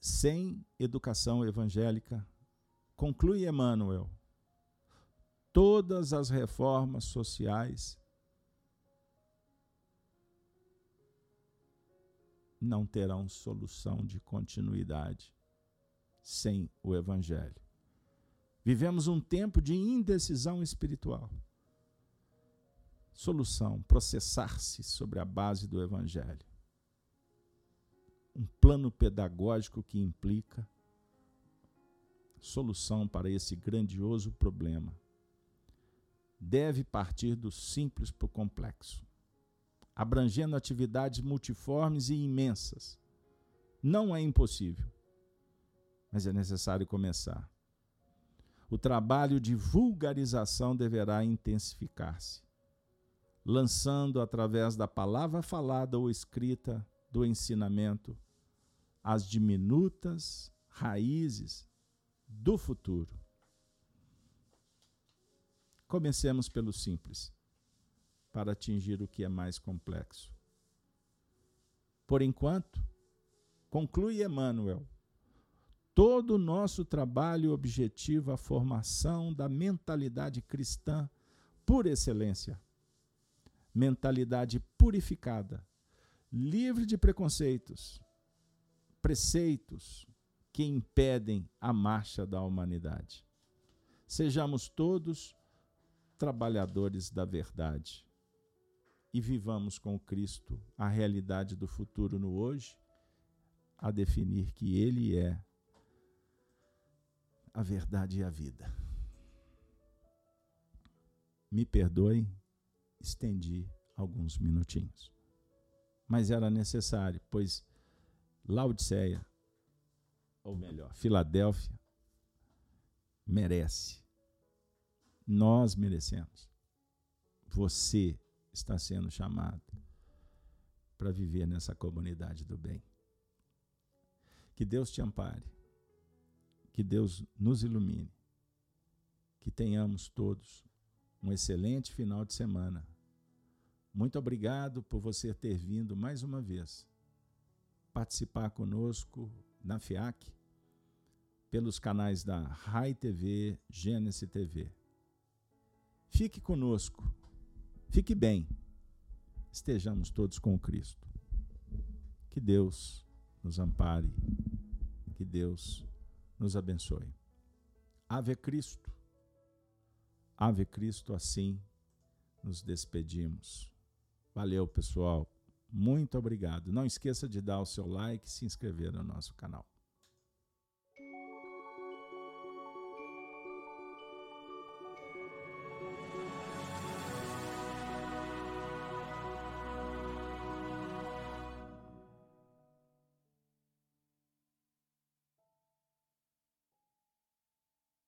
Sem educação evangélica, conclui Emmanuel, todas as reformas sociais não terão solução de continuidade sem o Evangelho. Vivemos um tempo de indecisão espiritual solução, processar-se sobre a base do Evangelho. Um plano pedagógico que implica solução para esse grandioso problema. Deve partir do simples para o complexo, abrangendo atividades multiformes e imensas. Não é impossível, mas é necessário começar. O trabalho de vulgarização deverá intensificar-se lançando através da palavra falada ou escrita do ensinamento as diminutas raízes do futuro. Comecemos pelo simples, para atingir o que é mais complexo. Por enquanto, conclui Emmanuel, todo o nosso trabalho objetiva a formação da mentalidade cristã por excelência mentalidade purificada, livre de preconceitos, preceitos que impedem a marcha da humanidade. Sejamos todos trabalhadores da verdade e vivamos com Cristo a realidade do futuro no hoje, a definir que Ele é a verdade e a vida. Me perdoem estendi alguns minutinhos. Mas era necessário, pois Laodiceia, ou melhor, Filadélfia, merece. Nós merecemos. Você está sendo chamado para viver nessa comunidade do bem. Que Deus te ampare. Que Deus nos ilumine. Que tenhamos todos um excelente final de semana muito obrigado por você ter vindo mais uma vez participar conosco na FIAC pelos canais da RAI TV, Gênesis TV. Fique conosco, fique bem, estejamos todos com Cristo. Que Deus nos ampare, que Deus nos abençoe. Ave Cristo, Ave Cristo, assim nos despedimos. Valeu, pessoal. Muito obrigado. Não esqueça de dar o seu like e se inscrever no nosso canal.